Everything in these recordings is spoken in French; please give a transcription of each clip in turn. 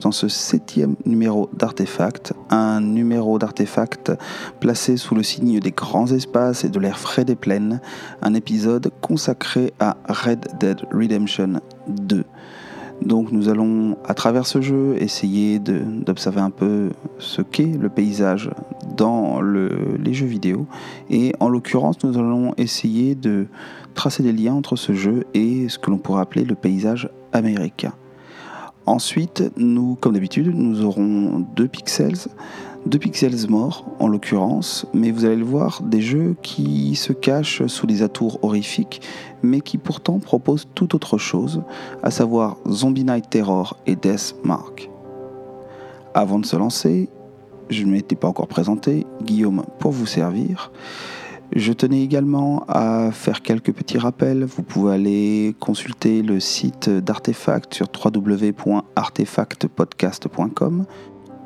Dans ce septième numéro d'Artefact, un numéro d'Artefact placé sous le signe des grands espaces et de l'air frais des plaines, un épisode consacré à Red Dead Redemption 2. Donc nous allons à travers ce jeu essayer d'observer un peu ce qu'est le paysage dans les jeux vidéo et en l'occurrence nous allons essayer de tracer des liens entre ce jeu et ce que l'on pourrait appeler le paysage américain. Ensuite, nous, comme d'habitude, nous aurons deux pixels, deux pixels morts en l'occurrence, mais vous allez le voir, des jeux qui se cachent sous des atours horrifiques, mais qui pourtant proposent tout autre chose, à savoir Zombie Night Terror et Death Mark. Avant de se lancer, je ne m'étais pas encore présenté, Guillaume pour vous servir. Je tenais également à faire quelques petits rappels. Vous pouvez aller consulter le site d'Artefact sur www.artefactpodcast.com.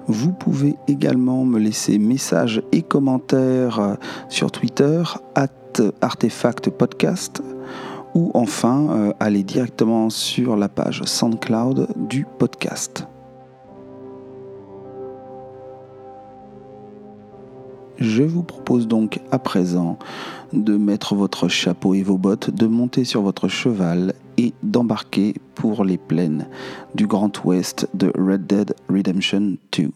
Vous pouvez également me laisser messages et commentaires sur Twitter, at artefactpodcast, ou enfin euh, aller directement sur la page SoundCloud du podcast. Je vous propose donc à présent de mettre votre chapeau et vos bottes, de monter sur votre cheval et d'embarquer pour les plaines du Grand Ouest de Red Dead Redemption 2.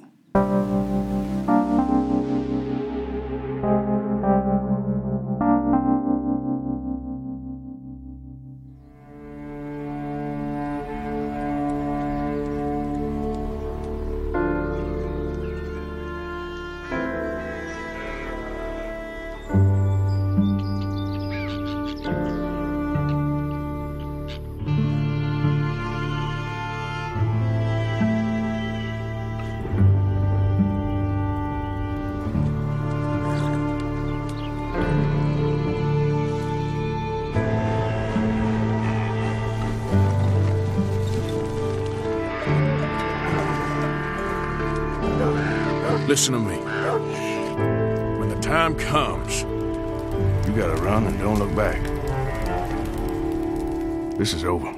Listen to me. When the time comes, you gotta run and don't look back. This is over.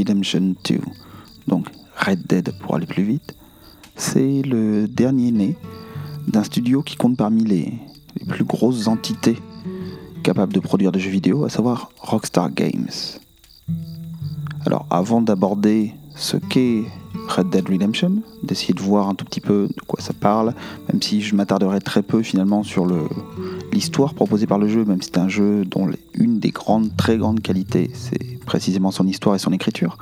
Redemption 2, donc Red Dead pour aller plus vite, c'est le dernier né d'un studio qui compte parmi les, plus grosses entités capables de produire des jeux vidéo, à savoir Rockstar Games. Alors avant d'aborder ce qu'est Red Dead Redemption, d'essayer de voir un tout petit peu de quoi ça parle, même si je m'attarderai très peu finalement sur l'histoire proposée par le jeu, même si c'est un jeu dont une des grandes, très grandes qualités, c'est précisément son histoire et son écriture.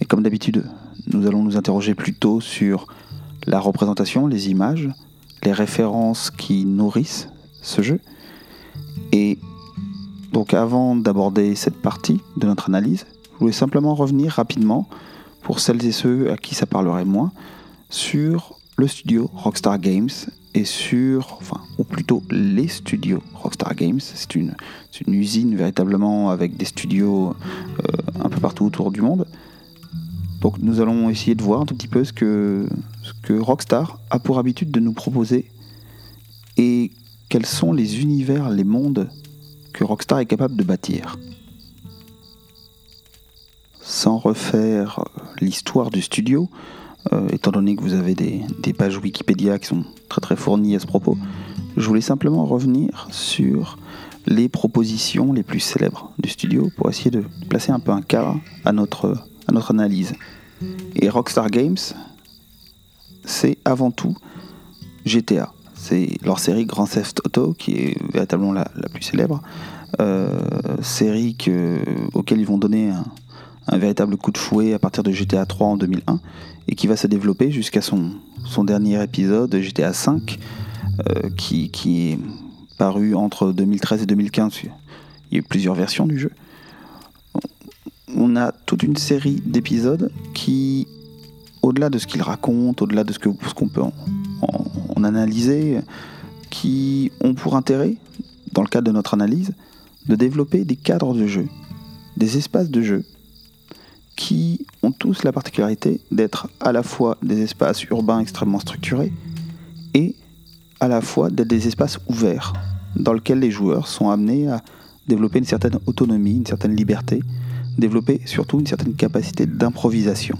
Mais comme d'habitude, nous allons nous interroger plutôt sur la représentation, les images, les références qui nourrissent ce jeu. Et donc avant d'aborder cette partie de notre analyse, je voulais simplement revenir rapidement pour celles et ceux à qui ça parlerait moins, sur le studio Rockstar Games et sur, enfin, ou plutôt les studios Rockstar Games. C'est une, une, usine véritablement avec des studios euh, un peu partout autour du monde. Donc nous allons essayer de voir un tout petit peu ce que, ce que Rockstar a pour habitude de nous proposer et quels sont les univers, les mondes que Rockstar est capable de bâtir sans refaire l'histoire du studio, euh, étant donné que vous avez des, pages Wikipédia qui sont très très fournies à ce propos, je voulais simplement revenir sur les propositions les plus célèbres du studio pour essayer de placer un peu un cadre à notre, à notre analyse. Et Rockstar Games, c'est avant tout GTA. C'est leur série Grand Theft Auto qui est véritablement la, plus célèbre. Euh, série que, auquel ils vont donner un, véritable coup de fouet à partir de GTA 3 en 2001 et qui va se développer jusqu'à son, son dernier épisode, GTA 5, euh, qui, qui est paru entre 2013 et 2015. Il y a eu plusieurs versions du jeu. On a toute une série d'épisodes qui, au-delà de ce qu'ils racontent, au-delà de ce qu'on ce qu'on peut en, en, analyser, qui ont pour intérêt, dans le cadre de notre analyse, de développer des cadres de jeu, des espaces de jeu, qui ont tous la particularité d'être à la fois des espaces urbains extrêmement structurés et à la fois d'être des espaces ouverts, dans lesquels les joueurs sont amenés à développer une certaine autonomie, une certaine liberté, développer surtout une certaine capacité d'improvisation.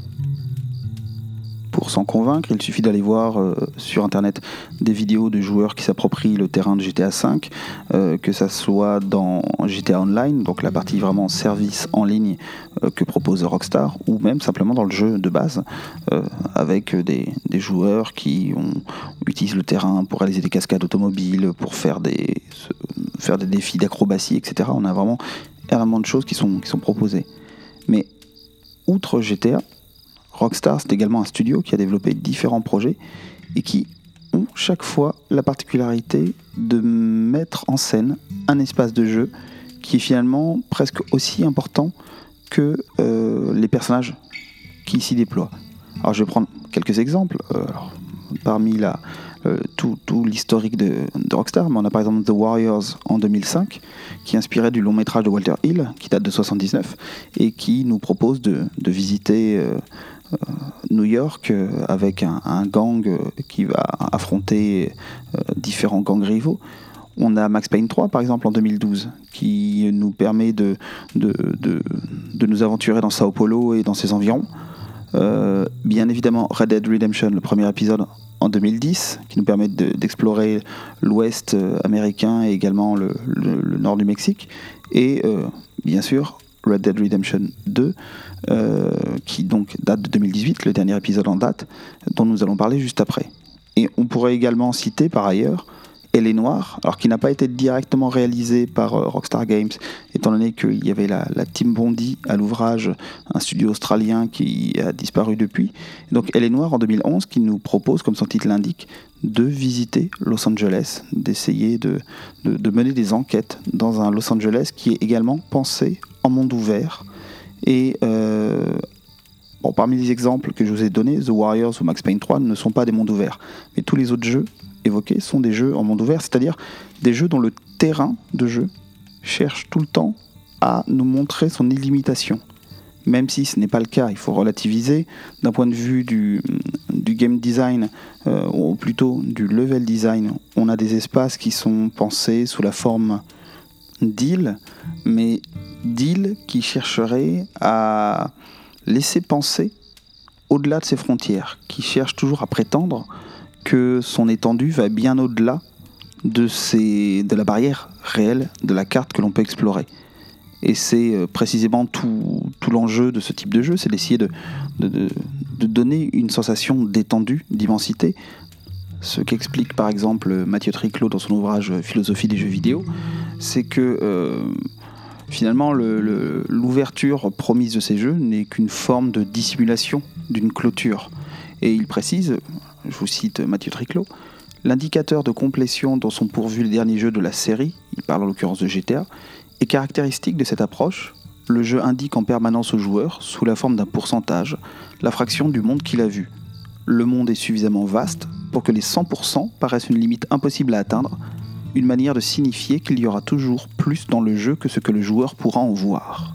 Pour s'en convaincre, il suffit d'aller voir euh, sur internet des vidéos de joueurs qui s'approprient le terrain de GTA V, euh, que ça soit dans GTA Online, donc la partie vraiment service en ligne euh, que propose Rockstar, ou même simplement dans le jeu de base, avec des, joueurs qui utilisent le terrain pour réaliser des cascades automobiles, pour faire des, faire des défis d'acrobatie, etc. On a vraiment énormément de choses qui sont, qui sont proposées. Mais outre GTA, Rockstar, c'est également un studio qui a développé différents projets et qui ont chaque fois la particularité de mettre en scène un espace de jeu qui est finalement presque aussi important que euh, les personnages qui s'y déploient. Alors je vais prendre quelques exemples. Euh, parmi la, euh, tout, l'historique de, Rockstar, mais on a par exemple The Warriors en 2005, qui est inspiré du long métrage de Walter Hill, qui date de 79, et qui nous propose de, visiter euh, New York euh, avec un, gang euh, qui va affronter différents gangs rivaux. On a Max Payne 3 par exemple en 2012 qui nous permet de, de, nous aventurer dans Sao Paulo et dans ses environs. bien évidemment Red Dead Redemption, le premier épisode en 2010, qui nous permet d'explorer l'ouest américain et également le, nord du Mexique. Et bien sûr Red Dead Redemption 2, euh, qui donc date de 2018, le dernier épisode en date, dont nous allons parler juste après. Et on pourrait également citer par ailleurs Elle est Noire, alors qui n'a pas été directement réalisé par euh, Rockstar Games, étant donné qu'il y avait la, Team Bondi à l'ouvrage, un studio australien qui a disparu depuis. donc Elle est Noire en 2011, qui nous propose, comme son titre l'indique, de visiter Los Angeles, d'essayer de, de, mener des enquêtes dans un Los Angeles qui est également pensé en monde ouvert. Et euh, bon, parmi les exemples que je vous ai donnés, The Warriors ou Max Payne 3 ne sont pas des mondes ouverts. Mais tous les autres jeux évoqués sont des jeux en monde ouvert, c'est-à-dire des jeux dont le terrain de jeu cherche tout le temps à nous montrer son illimitation. Même si ce n'est pas le cas, il faut relativiser. D'un point de vue du, du game design, euh, ou plutôt du level design, on a des espaces qui sont pensés sous la forme d'îles, mais d'îles qui chercheraient à laisser penser au-delà de ses frontières, qui cherche toujours à prétendre que son étendue va bien au-delà de, la barrière réelle de la carte que l'on peut explorer. Et c'est euh, précisément tout, l'enjeu de ce type de jeu, c'est d'essayer de, de, donner une sensation d'étendue, d'immensité. Ce qu'explique par exemple Mathieu Triclot dans son ouvrage Philosophie des jeux vidéo, c'est que euh, finalement l'ouverture promise de ces jeux n'est qu'une forme de dissimulation d'une clôture. Et il précise, je vous cite Mathieu Triclot, l'indicateur de complétion dont sont pourvus les derniers jeux de la série, il parle en l'occurrence de GTA, est caractéristique de cette approche. Le jeu indique en permanence au joueur, sous la forme d'un pourcentage, la fraction du monde qu'il a vu. Le monde est suffisamment vaste pour que les 100% paraissent une limite impossible à atteindre, une manière de signifier qu'il y aura toujours plus dans le jeu que ce que le joueur pourra en voir.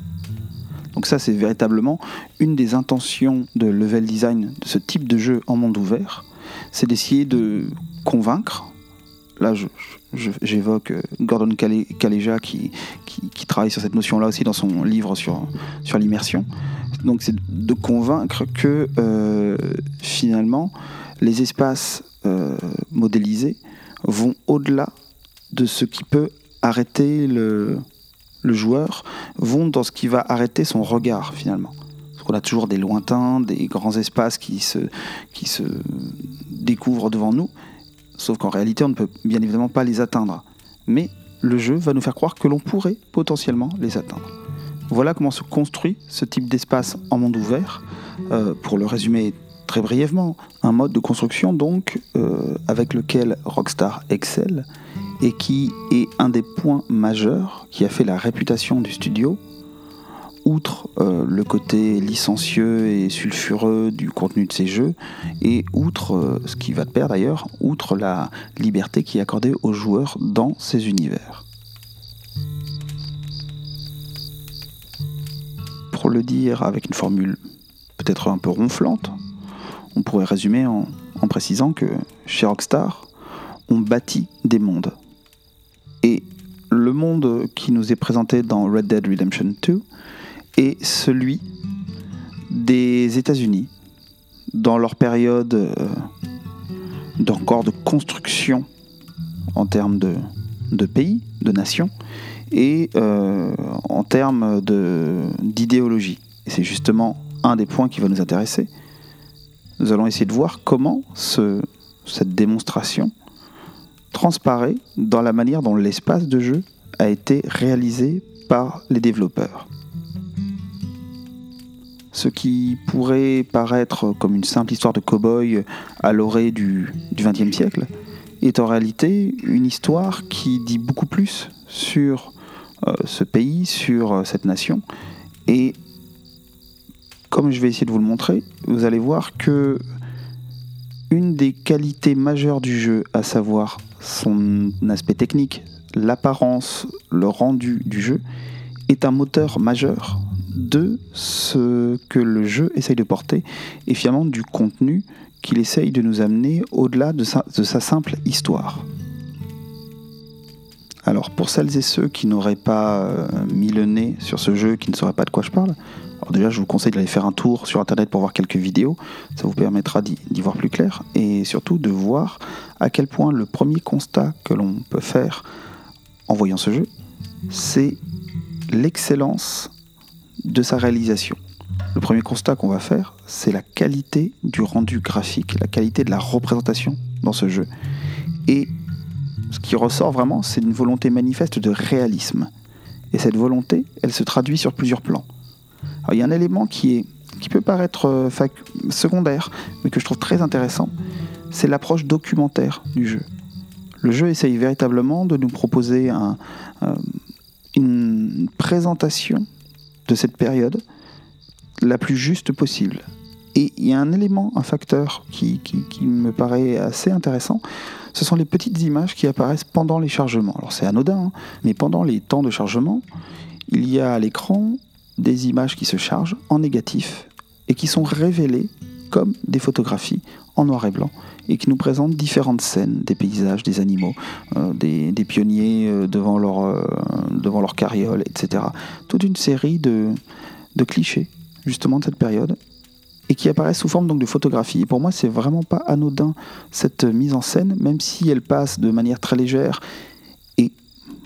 Donc ça c'est véritablement une des intentions de level design de ce type de jeu en monde ouvert, c'est d'essayer de convaincre, là j'évoque euh, Gordon Kaleja qui, travaille sur cette notion-là aussi dans son livre sur, sur l'immersion, donc c'est de convaincre que euh, finalement les espaces euh, modélisés vont au-delà de ce qui peut arrêter le, joueur, vont dans ce qui va arrêter son regard finalement. On a toujours des lointains, des grands espaces qui se, qui se découvrent devant nous, sauf qu'en réalité, on ne peut bien évidemment pas les atteindre. Mais le jeu va nous faire croire que l'on pourrait potentiellement les atteindre. Voilà comment se construit ce type d'espace en monde ouvert. Euh, pour le résumer très brièvement, un mode de construction donc euh, avec lequel Rockstar excelle et qui est un des points majeurs qui a fait la réputation du studio, outre euh, le côté licencieux et sulfureux du contenu de ces jeux, et outre, ce qui va de pair d'ailleurs, outre la liberté qui est accordée aux joueurs dans ces univers. Pour le dire avec une formule peut-être un peu ronflante, on pourrait résumer en, précisant que chez Rockstar, on bâtit des mondes. Et le monde qui nous est présenté dans Red Dead Redemption 2 est celui des États-Unis, dans leur période euh, d'encore de construction en termes de, pays, de nations, et euh, en termes d'idéologie. Et c'est justement un des points qui va nous intéresser. Nous allons essayer de voir comment cette démonstration transparaît dans la manière dont l'espace de jeu a été réalisé par les développeurs. Ce qui pourrait paraître comme une simple histoire de cow-boy à l'orée du XXe siècle est en réalité une histoire qui dit beaucoup plus sur euh, ce pays, sur euh, cette nation, et comme je vais essayer de vous le montrer, vous allez voir que une des qualités majeures du jeu, à savoir son aspect technique, l'apparence, le rendu du jeu, est un moteur majeur de ce que le jeu essaye de porter et finalement du contenu qu'il essaye de nous amener au-delà de sa, simple histoire. Alors pour celles et ceux qui n'auraient pas euh, mis le nez sur ce jeu, qui ne sauraient pas de quoi je parle, alors déjà, je vous conseille d'aller faire un tour sur Internet pour voir quelques vidéos. Ça vous permettra d'y voir plus clair et surtout de voir à quel point le premier constat que l'on peut faire en voyant ce jeu, c'est l'excellence de sa réalisation. Le premier constat qu'on va faire, c'est la qualité du rendu graphique, la qualité de la représentation dans ce jeu. Et ce qui ressort vraiment, c'est une volonté manifeste de réalisme. Et cette volonté, elle se traduit sur plusieurs plans il y a un élément qui, peut paraître euh, secondaire, mais que je trouve très intéressant, c'est l'approche documentaire du jeu. Le jeu essaye véritablement de nous proposer euh, une présentation de cette période la plus juste possible. Et il y a un élément, un facteur qui, me paraît assez intéressant, ce sont les petites images qui apparaissent pendant les chargements. Alors c'est anodin, hein, mais pendant les temps de chargement, il y a à l'écran des images qui se chargent en négatif et qui sont révélées comme des photographies en noir et blanc et qui nous présentent différentes scènes, des paysages, des animaux, euh, des, pionniers euh, devant, leur, euh, devant leur carriole, etc. Toute une série de, clichés justement de cette période et qui apparaissent sous forme donc de photographies. Et pour moi, c'est vraiment pas anodin cette mise en scène, même si elle passe de manière très légère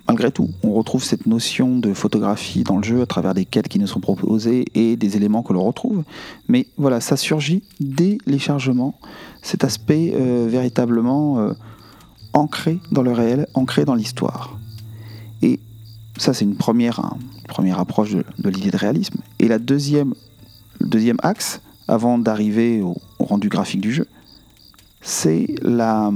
malgré tout, on retrouve cette notion de photographie dans le jeu à travers des quêtes qui nous sont proposées et des éléments que l'on retrouve. Mais voilà, ça surgit dès les chargements, cet aspect euh, véritablement euh, ancré dans le réel, ancré dans l'histoire. Et ça, c'est une première, première approche de, l'idée de réalisme. Et la deuxième, le deuxième axe, avant d'arriver au, rendu graphique du jeu, c'est la,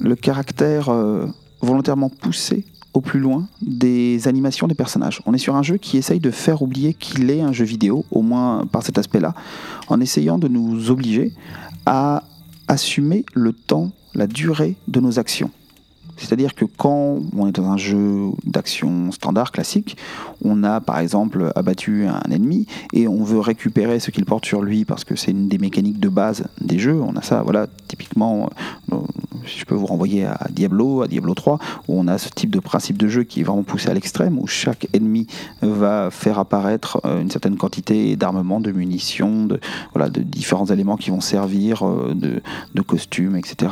le caractère euh, volontairement pousser au plus loin des animations des personnages. On est sur un jeu qui essaye de faire oublier qu'il est un jeu vidéo, au moins par cet aspect-là, en essayant de nous obliger à assumer le temps, la durée de nos actions. C'est-à-dire que quand on est dans un jeu d'action standard classique, on a par exemple abattu un ennemi et on veut récupérer ce qu'il porte sur lui parce que c'est une des mécaniques de base des jeux. On a ça, voilà, typiquement, euh, je peux vous renvoyer à Diablo, à Diablo 3, où on a ce type de principe de jeu qui est vraiment poussé à l'extrême, où chaque ennemi va faire apparaître euh, une certaine quantité d'armement, de munitions, de, voilà, de différents éléments qui vont servir, euh, de, de costumes, etc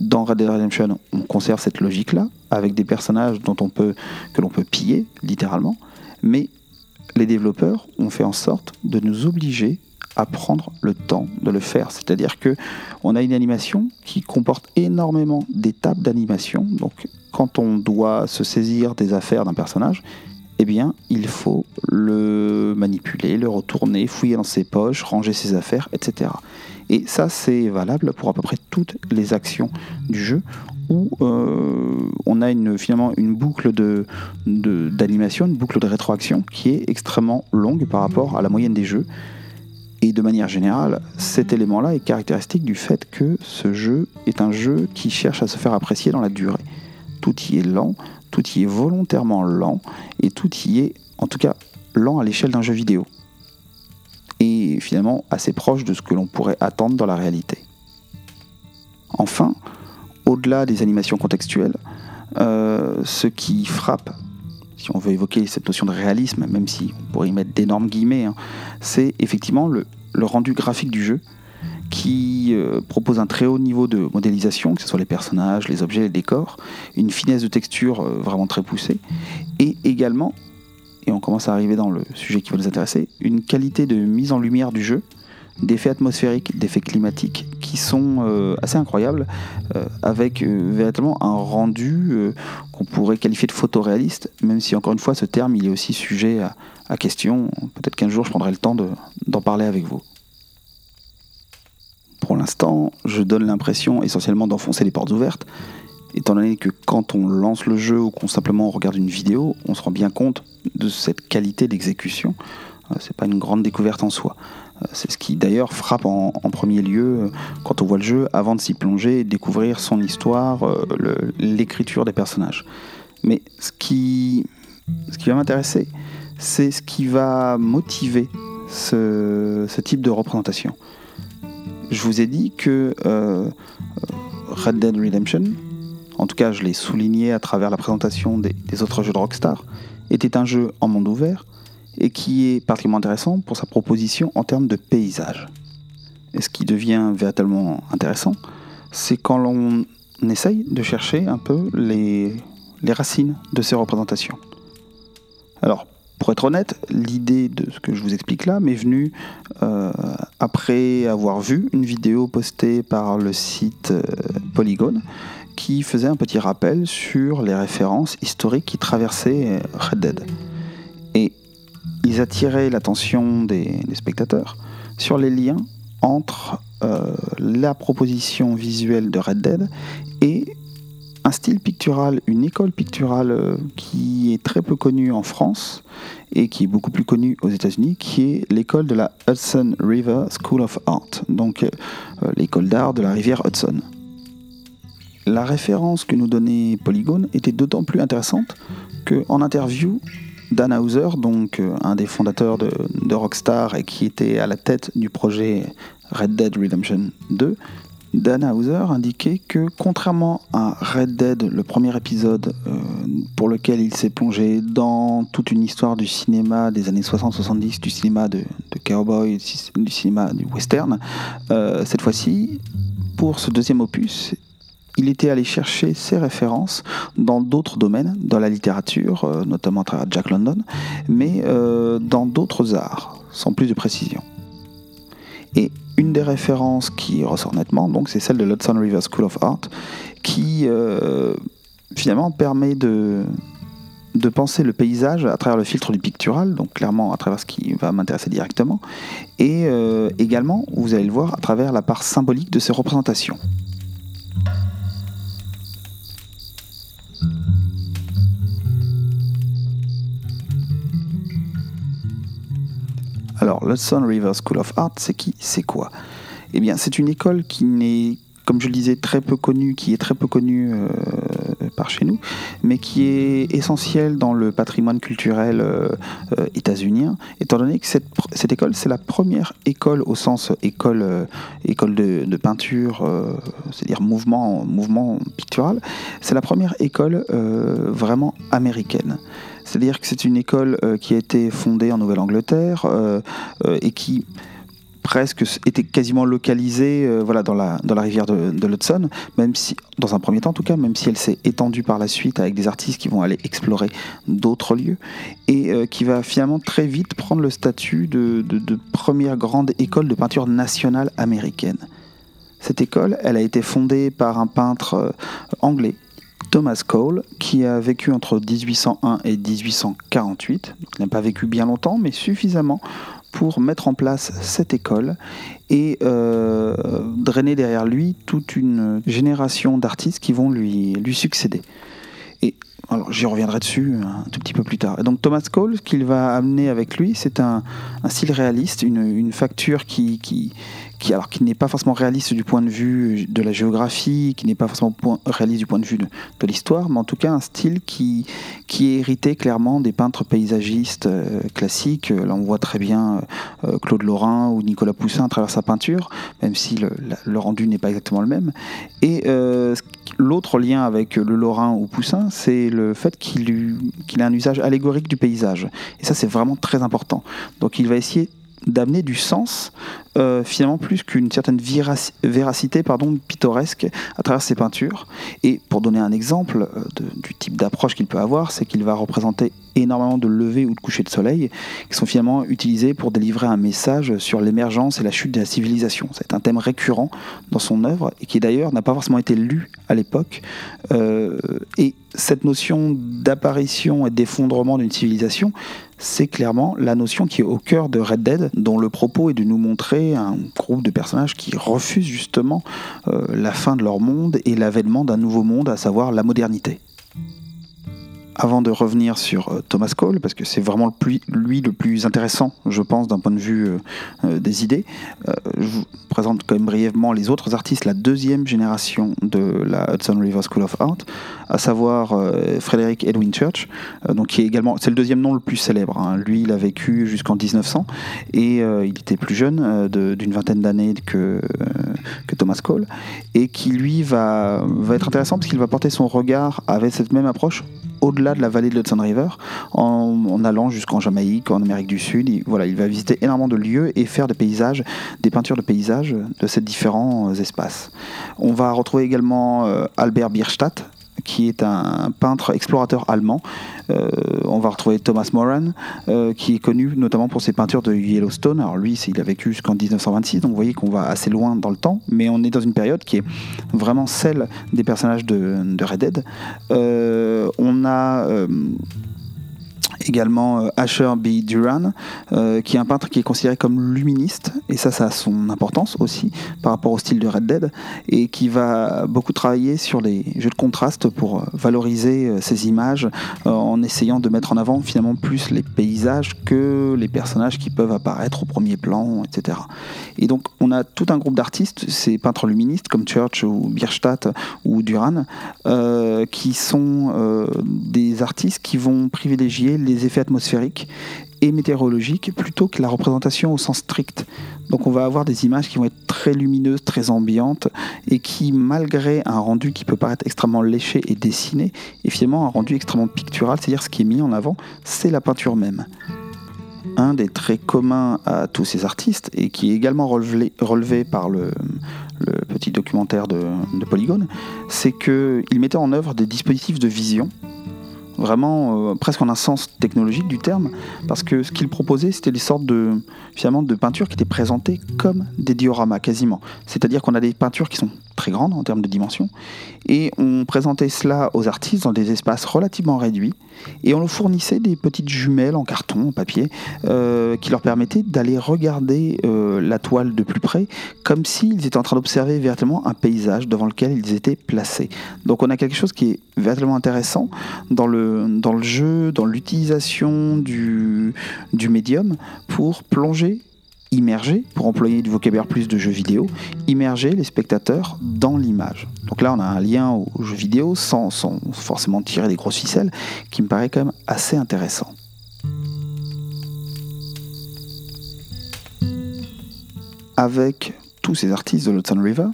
dans Red Dead Redemption, on conserve cette logique-là, avec des personnages dont on peut, que l'on peut piller, littéralement, mais les développeurs ont fait en sorte de nous obliger à prendre le temps de le faire. C'est-à-dire que on a une animation qui comporte énormément d'étapes d'animation. Donc, quand on doit se saisir des affaires d'un personnage, eh bien, il faut le manipuler, le retourner, fouiller dans ses poches, ranger ses affaires, etc. Et ça, c'est valable pour à peu près toutes les actions du jeu où euh, on a finalement une boucle d'animation, une boucle de rétroaction qui est extrêmement longue par rapport à la moyenne des jeux. Et de manière générale, cet élément-là est caractéristique du fait que ce jeu est un jeu qui cherche à se faire apprécier dans la durée. Tout y est lent, tout y est volontairement lent, et tout y est, en tout cas, lent à l'échelle d'un jeu vidéo. Finalement assez proche de ce que l'on pourrait attendre dans la réalité. Enfin, au-delà des animations contextuelles, euh, ce qui frappe, si on veut évoquer cette notion de réalisme, même si on pourrait y mettre d'énormes guillemets, hein, c'est effectivement le, rendu graphique du jeu qui euh, propose un très haut niveau de modélisation, que ce soit les personnages, les objets, les décors, une finesse de texture euh, vraiment très poussée, et également, et on commence à arriver dans le sujet qui va nous intéresser, une qualité de mise en lumière du jeu d'effets atmosphériques, d'effets climatiques qui sont euh, assez incroyables, euh, avec euh, véritablement un rendu qu'on pourrait qualifier de photoréaliste, même si encore une fois ce terme il est aussi sujet à, question. Peut-être qu'un jour je prendrai le temps d'en parler avec vous. Pour l'instant, je donne l'impression essentiellement d'enfoncer les portes ouvertes, étant donné que quand on lance le jeu ou qu'on simplement regarde une vidéo, on se rend bien compte de cette qualité d'exécution. C'est pas une grande découverte en soi. C'est ce qui d'ailleurs frappe en, premier lieu euh, quand on voit le jeu avant de s'y plonger et découvrir son histoire, euh, l'écriture des personnages. Mais ce qui, ce qui va m'intéresser, c'est ce qui va motiver ce, type de représentation. Je vous ai dit que euh, Red Dead Redemption, en tout cas je l'ai souligné à travers la présentation des autres jeux de Rockstar, était un jeu en monde ouvert et qui est particulièrement intéressant pour sa proposition en termes de paysage. Et ce qui devient véritablement intéressant, c'est quand l'on essaye de chercher un peu les, racines de ces représentations. Alors, pour être honnête, l'idée de ce que je vous explique là m'est venue euh, après avoir vu une vidéo postée par le site euh, Polygon qui faisait un petit rappel sur les références historiques qui traversaient Red Dead ils attiraient l'attention des, spectateurs sur les liens entre euh, la proposition visuelle de Red Dead et un style pictural, une école picturale euh, qui est très peu connue en France et qui est beaucoup plus connue aux États-Unis, qui est l'école de la Hudson River School of Art, donc euh, l'école d'art de la rivière Hudson. La référence que nous donnait Polygon était d'autant plus intéressante qu'en interview, Dan Hauser, donc euh, un des fondateurs de, Rockstar et qui était à la tête du projet Red Dead Redemption 2, Dan Hauser indiquait que contrairement à Red Dead, le premier épisode euh, pour lequel il s'est plongé dans toute une histoire du cinéma des années 60-70, du cinéma de, cowboy, du cinéma du western, euh, cette fois-ci, pour ce deuxième opus, il était allé chercher ses références dans d'autres domaines, dans la littérature, euh, notamment à travers Jack London, mais euh, dans d'autres arts, sans plus de précision. Et une des références qui ressort nettement, donc, c'est celle de l'Hudson River School of Art, qui euh, finalement permet de, penser le paysage à travers le filtre du pictural, donc clairement à travers ce qui va m'intéresser directement, et également, vous allez le voir, à travers la part symbolique de ces représentations. Alors, l'Hudson River School of Art, c'est qui? C'est quoi? Eh bien, c'est une école qui n'est, comme je le disais, très peu connue, qui est très peu connue euh, par chez nous, mais qui est essentielle dans le patrimoine culturel euh, euh, états-unien, étant donné que cette, école, c'est la première école au sens école, école de, peinture, c'est-à-dire mouvement, mouvement pictural, c'est la première école vraiment américaine. C'est-à-dire que c'est une école euh, qui a été fondée en Nouvelle-Angleterre euh, euh, et qui presque était quasiment localisée euh, dans, la, rivière de, de l'Hudson, même si, dans un premier temps en tout cas, même si elle s'est étendue par la suite avec des artistes qui vont aller explorer d'autres lieux et euh, qui va finalement très vite prendre le statut de, de, de première grande école de peinture nationale américaine. Cette école, elle a été fondée par un peintre euh, anglais, Thomas Cole, qui a vécu entre 1801 et 1848. Il n'a pas vécu bien longtemps, mais suffisamment pour mettre en place cette école et euh, drainer derrière lui toute une génération d'artistes qui vont lui, succéder. Et alors j'y reviendrai dessus un tout petit peu plus tard. Et donc Thomas Cole, qu'il va amener avec lui, c'est un, style réaliste, une, facture qui, qui, alors, qui n'est pas forcément réaliste du point de vue de la géographie, qui n'est pas forcément réaliste du point de vue de, l'histoire, mais en tout cas un style qui, qui est hérité clairement des peintres paysagistes euh, classiques. Là, on voit très bien euh, Claude Lorrain ou Nicolas Poussin à travers sa peinture, même si le, rendu n'est pas exactement le même. Et euh, l'autre lien avec le Lorrain ou Poussin, c'est le fait qu'il qu a un usage allégorique du paysage. Et ça, c'est vraiment très important. Donc, il va essayer d'amener du sens, euh, finalement plus qu'une certaine véracité pardon, pittoresque à travers ses peintures. Et pour donner un exemple euh, du type d'approche qu'il peut avoir, c'est qu'il va représenter énormément de levées ou de couchers de soleil qui sont finalement utilisés pour délivrer un message sur l'émergence et la chute de la civilisation. C'est un thème récurrent dans son œuvre et qui d'ailleurs n'a pas forcément été lu à l'époque. Euh, et cette notion d'apparition et d'effondrement d'une civilisation, c'est clairement la notion qui est au cœur de Red Dead, dont le propos est de nous montrer un groupe de personnages qui refusent justement euh, la fin de leur monde et l'avènement d'un nouveau monde, à savoir la modernité avant de revenir sur euh, Thomas Cole, parce que c'est vraiment lui le plus intéressant, je pense, d'un point de vue euh, euh, des idées, je vous présente quand même brièvement les autres artistes, la deuxième génération de la Hudson River School of Art, à savoir Frederick Edwin Church, donc qui est également, c'est le deuxième nom le plus célèbre. Hein. Lui, il a vécu jusqu'en 1900 et il était plus jeune, d'une vingtaine d'années que, Thomas Cole, et qui lui va être intéressant parce qu'il va porter son regard avec cette même approche au-delà de la vallée de l'Hudson River, en, allant jusqu'en Jamaïque, en Amérique du Sud. Il, il va visiter énormément de lieux et faire des paysages, des peintures de paysages de ces différents espaces. On va retrouver également euh, Albert Bierstadt, qui est un peintre explorateur allemand. Euh, on va retrouver Thomas Moran, euh, qui est connu notamment pour ses peintures de Yellowstone. Alors lui, il a vécu jusqu'en 1926, donc vous voyez qu'on va assez loin dans le temps, mais on est dans une période qui est vraiment celle des personnages de, de Red Dead. Euh, on a également euh, Asher B. Duran, euh, qui est un peintre qui est considéré comme luministe, et ça, ça a son importance aussi par rapport au style de Red Dead, et qui va beaucoup travailler sur les jeux de contraste pour euh, valoriser ces images en essayant de mettre en avant finalement plus les paysages que les personnages qui peuvent apparaître au premier plan, etc. Et donc, on a tout un groupe d'artistes, ces peintres luministes comme Church ou Bierstadt ou Duran, qui sont des artistes qui vont privilégier les les effets atmosphériques et météorologiques plutôt que la représentation au sens strict. Donc on va avoir des images qui vont être très lumineuses, très ambiantes et qui, malgré un rendu qui peut paraître extrêmement léché et dessiné, est finalement un rendu extrêmement pictural, c'est-à-dire ce qui est mis en avant, c'est la peinture même. Un des traits communs à tous ces artistes et qui est également relevé, par le, le, petit documentaire de, de Polygone, c'est qu'ils mettaient en œuvre des dispositifs de vision vraiment euh, presque en un sens technologique du terme, parce que ce qu'il proposait, c'était des sortes de, finalement, de peintures qui étaient présentées comme des dioramas, quasiment. C'est-à-dire qu'on a des peintures qui sont très grandes en termes de dimension, et on présentait cela aux artistes dans des espaces relativement réduits, et on leur fournissait des petites jumelles en carton, en papier, euh, qui leur permettaient d'aller regarder euh, la toile de plus près, comme s'ils étaient en train d'observer véritablement un paysage devant lequel ils étaient placés. Donc on a quelque chose qui est véritablement intéressant dans le, jeu, dans l'utilisation du médium pour plonger immerger, pour employer du vocabulaire plus de jeux vidéo, immerger les spectateurs dans l'image. Donc là, on a un lien au jeu vidéo sans, forcément tirer des grosses ficelles, qui me paraît quand même assez intéressant. Avec tous ces artistes de l'Hudson River,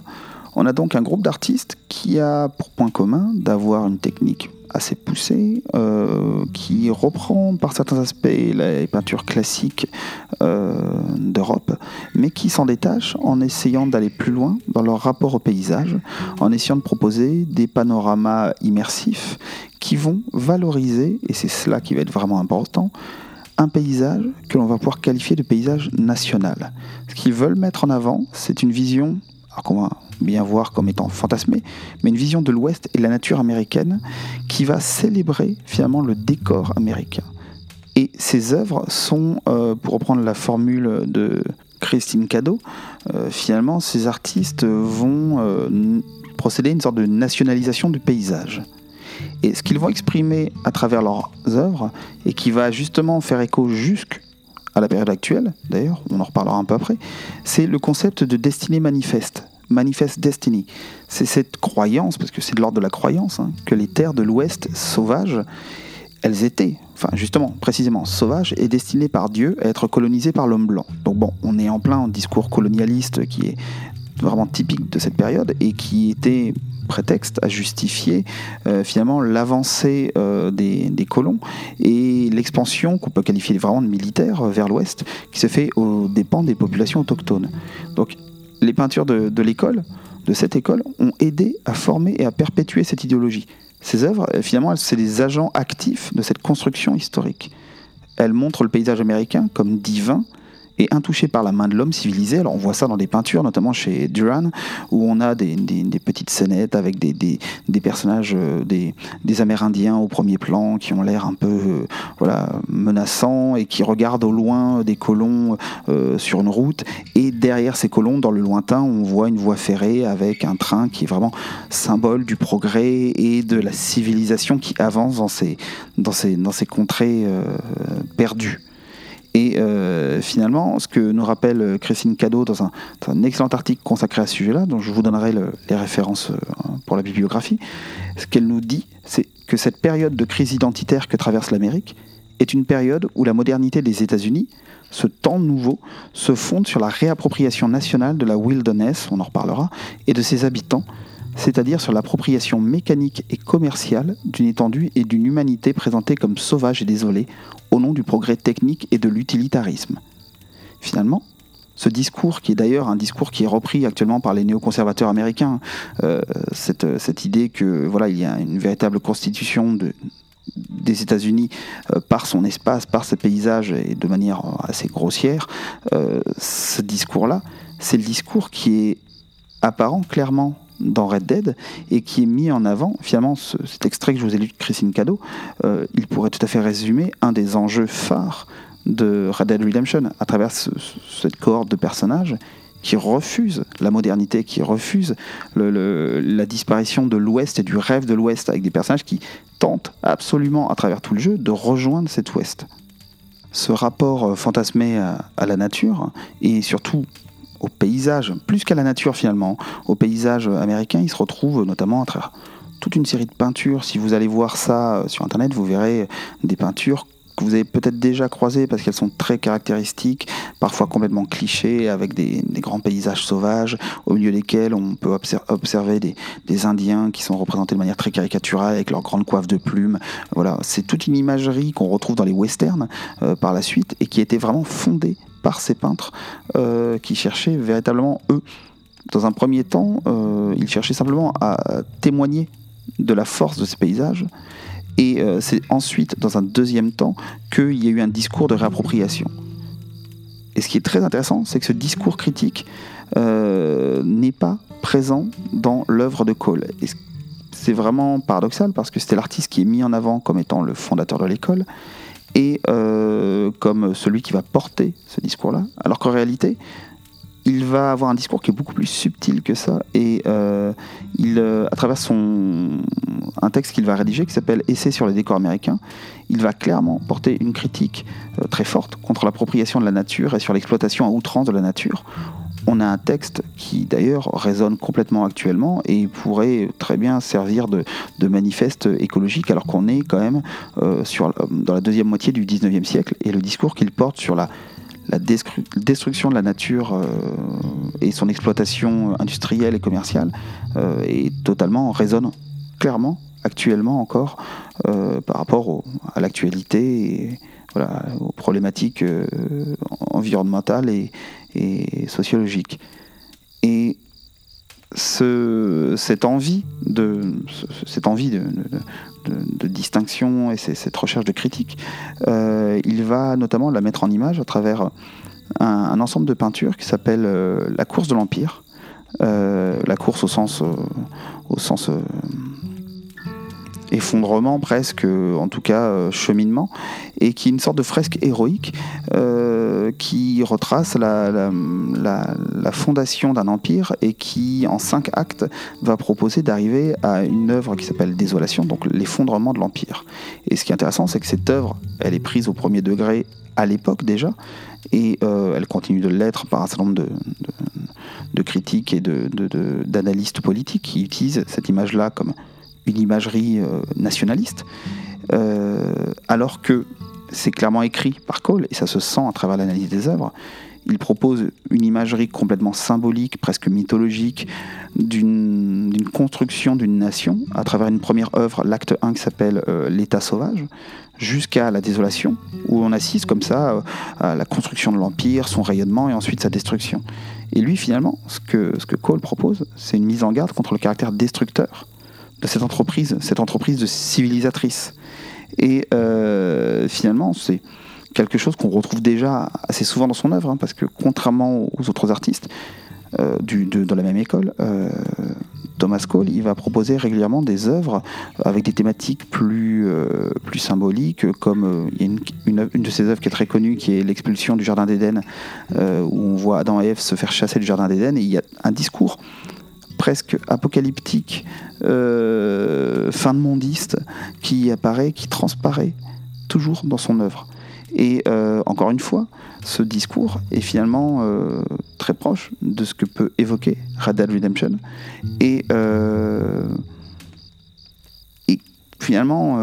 on a donc un groupe d'artistes qui a pour point commun d'avoir une technique assez poussé, euh, qui reprend par certains aspects les peintures classiques euh, d'Europe, mais qui s'en détachent en essayant d'aller plus loin dans leur rapport au paysage, en essayant de proposer des panoramas immersifs qui vont valoriser, et c'est cela qui va être vraiment important, un paysage que l'on va pouvoir qualifier de paysage national. Ce qu'ils veulent mettre en avant, c'est une vision, qu'on va bien voir comme étant fantasmée, mais une vision de l'Ouest et de la nature américaine qui va célébrer finalement le décor américain. Et ces œuvres sont, euh, pour reprendre la formule de Christine Cadeau, euh, finalement, ces artistes vont euh, procéder à une sorte de nationalisation du paysage. Et ce qu'ils vont exprimer à travers leurs œuvres, et qui va justement faire écho jusqu'à la période actuelle, d'ailleurs, on en reparlera un peu après, c'est le concept de destinée manifeste. Manifest Destiny. C'est cette croyance, parce que c'est de l'ordre de la croyance, hein, que les terres de l'Ouest sauvages, elles étaient, enfin justement, précisément, sauvages et destinées par Dieu à être colonisées par l'homme blanc. Donc bon, on est en plein discours colonialiste qui est vraiment typique de cette période et qui était prétexte à justifier euh, finalement l'avancée euh, des, colons et l'expansion qu'on peut qualifier vraiment de militaire euh, vers l'ouest qui se fait aux dépens des populations autochtones. Donc les peintures de, de l'école, de cette école, ont aidé à former et à perpétuer cette idéologie. Ces œuvres, finalement, c'est des agents actifs de cette construction historique. Elles montrent le paysage américain comme divin, et intouché par la main de l'homme civilisé. Alors on voit ça dans des peintures, notamment chez Duran, où on a des, petites scénettes avec des, des personnages, euh, des, Amérindiens au premier plan qui ont l'air un peu euh, voilà, menaçants et qui regardent au loin des colons euh, sur une route. Et derrière ces colons, dans le lointain, on voit une voie ferrée avec un train qui est vraiment symbole du progrès et de la civilisation qui avance dans ces, dans ces, dans ces contrées perdues. Et euh, finalement, ce que nous rappelle euh, Christine Cadeau dans un, excellent article consacré à ce sujet-là, dont je vous donnerai les références euh, pour la bibliographie, ce qu'elle nous dit, c'est que cette période de crise identitaire que traverse l'Amérique est une période où la modernité des États-Unis, ce temps nouveau, se fonde sur la réappropriation nationale de la wilderness, on en reparlera, et de ses habitants, c'est-à-dire sur l'appropriation mécanique et commerciale d'une étendue et d'une humanité présentée comme sauvage et désolée au nom du progrès technique et de l'utilitarisme. Finalement, ce discours, qui est d'ailleurs un discours qui est repris actuellement par les néoconservateurs américains, euh, cette, idée que voilà, il y a une véritable constitution des États-Unis euh, par son espace, par ses paysages et de manière assez grossière, euh, ce discours-là, c'est le discours qui est apparent clairement dans Red Dead et qui est mis en avant, finalement, cet extrait que je vous ai lu de Christine Cadeau, euh, il pourrait tout à fait résumer un des enjeux phares de Red Dead Redemption à travers cette cohorte de personnages qui refusent la modernité, qui refusent la disparition de l'Ouest et du rêve de l'Ouest, avec des personnages qui tentent absolument, à travers tout le jeu, de rejoindre cet Ouest. Ce rapport euh, fantasmé à la nature, et surtout au paysage, plus qu'à la nature finalement, au paysage américain, il se retrouve notamment à travers toute une série de peintures. Si vous allez voir ça euh, sur Internet, vous verrez des peintures que vous avez peut-être déjà croisées parce qu'elles sont très caractéristiques, parfois complètement clichés, avec des, grands paysages sauvages, au milieu desquels on peut observer des, Indiens qui sont représentés de manière très caricaturale avec leurs grandes coiffes de plumes. Voilà, c'est toute une imagerie qu'on retrouve dans les westerns euh, par la suite et qui était vraiment fondée par ces peintres euh, qui cherchaient véritablement, eux, dans un premier temps, euh, ils cherchaient simplement à témoigner de la force de ces paysages. Et euh, c'est ensuite, dans un deuxième temps, qu'il y a eu un discours de réappropriation. Et ce qui est très intéressant, c'est que ce discours critique n'est pas présent dans l'œuvre de Cole. Et c'est vraiment paradoxal parce que c'était l'artiste qui est mis en avant comme étant le fondateur de l'école et euh, comme celui qui va porter ce discours-là, alors qu'en réalité, il va avoir un discours qui est beaucoup plus subtil que ça, et euh, il, euh, à travers un texte qu'il va rédiger qui s'appelle Essai sur les décors américains, il va clairement porter une critique très forte contre l'appropriation de la nature et sur l'exploitation à outrance de la nature, on a un texte qui d'ailleurs résonne complètement actuellement et pourrait très bien servir de, manifeste écologique alors qu'on est quand même euh, sur, dans la deuxième moitié du 19e siècle et le discours qu'il porte sur la, destruction de la nature euh, et son exploitation industrielle et commerciale euh, est totalement résonne clairement actuellement encore par rapport à l'actualité et aux problématiques environnementales et, et sociologique. Et ce, cette envie de, distinction et cette recherche de critique, euh, il va notamment la mettre en image à travers un, ensemble de peintures qui s'appelle euh, La course de l'Empire. Euh, la course au sens effondrement presque, en tout cas euh, cheminement, et qui est une sorte de fresque héroïque euh, qui retrace la, fondation d'un empire et qui, en cinq actes, va proposer d'arriver à une œuvre qui s'appelle Désolation, donc l'effondrement de l'empire. Et ce qui est intéressant, c'est que cette œuvre, elle est prise au premier degré à l'époque déjà, et euh, elle continue de l'être par un certain nombre de, de critiques et d'analystes politiques qui utilisent cette image-là comme une imagerie euh, nationaliste, euh, alors que c'est clairement écrit par Cole, et ça se sent à travers l'analyse des œuvres. Il propose une imagerie complètement symbolique, presque mythologique, d'une construction d'une nation, à travers une première œuvre, l'acte 1 qui s'appelle euh, L'État sauvage, jusqu'à la désolation, où on assiste comme ça à la construction de l'Empire, son rayonnement et ensuite sa destruction. Et lui, finalement, ce que, ce que Cole propose, c'est une mise en garde contre le caractère destructeur de cette entreprise, cette entreprise de civilisatrice. Et euh, finalement, c'est quelque chose qu'on retrouve déjà assez souvent dans son œuvre, hein, parce que contrairement aux autres artistes euh, de, la même école, euh, Thomas Cole, il va proposer régulièrement des œuvres avec des thématiques plus, plus symboliques, comme une, une, de ses œuvres qui est très connue, qui est l'expulsion du Jardin d'Éden, où on voit Adam et Ève se faire chasser du Jardin d'Éden, et il y a un discours presque apocalyptique, euh, fin de mondiste, qui apparaît, qui transparaît toujours dans son œuvre. Et euh, encore une fois, ce discours est finalement euh, très proche de ce que peut évoquer Red Redemption. Et, finalement,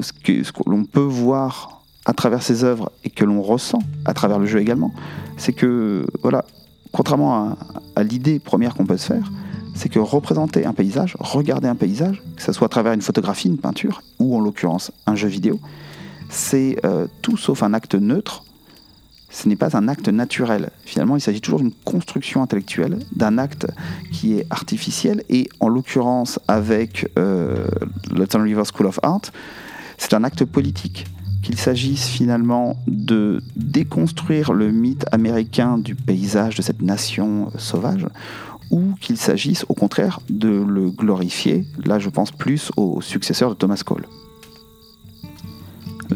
ce que, l'on peut voir à travers ses œuvres et que l'on ressent à travers le jeu également, c'est que, voilà, contrairement à l'idée première qu'on peut se faire, c'est que représenter un paysage, regarder un paysage, que ce soit à travers une photographie, une peinture, ou en l'occurrence un jeu vidéo, c'est euh, tout sauf un acte neutre, ce n'est pas un acte naturel. Finalement, il s'agit toujours d'une construction intellectuelle, d'un acte qui est artificiel, et en l'occurrence avec euh, le River School of Art, c'est un acte politique qu'il s'agisse finalement de déconstruire le mythe américain du paysage de cette nation sauvage, ou qu'il s'agisse au contraire de le glorifier. Là, je pense plus au successeur de Thomas Cole.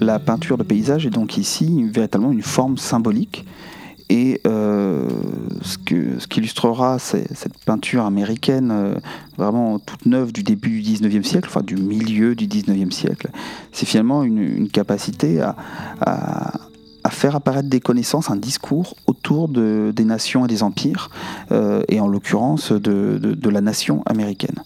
La peinture de paysage est donc ici véritablement une forme symbolique. Et euh, ce, que, ce qu'illustrera cette peinture américaine, euh, vraiment toute neuve du début du 19e siècle, enfin du milieu du 19e siècle, c'est finalement une, capacité à, à faire apparaître des connaissances, un discours autour de, des nations et des empires, euh, et en l'occurrence de, de, la nation américaine.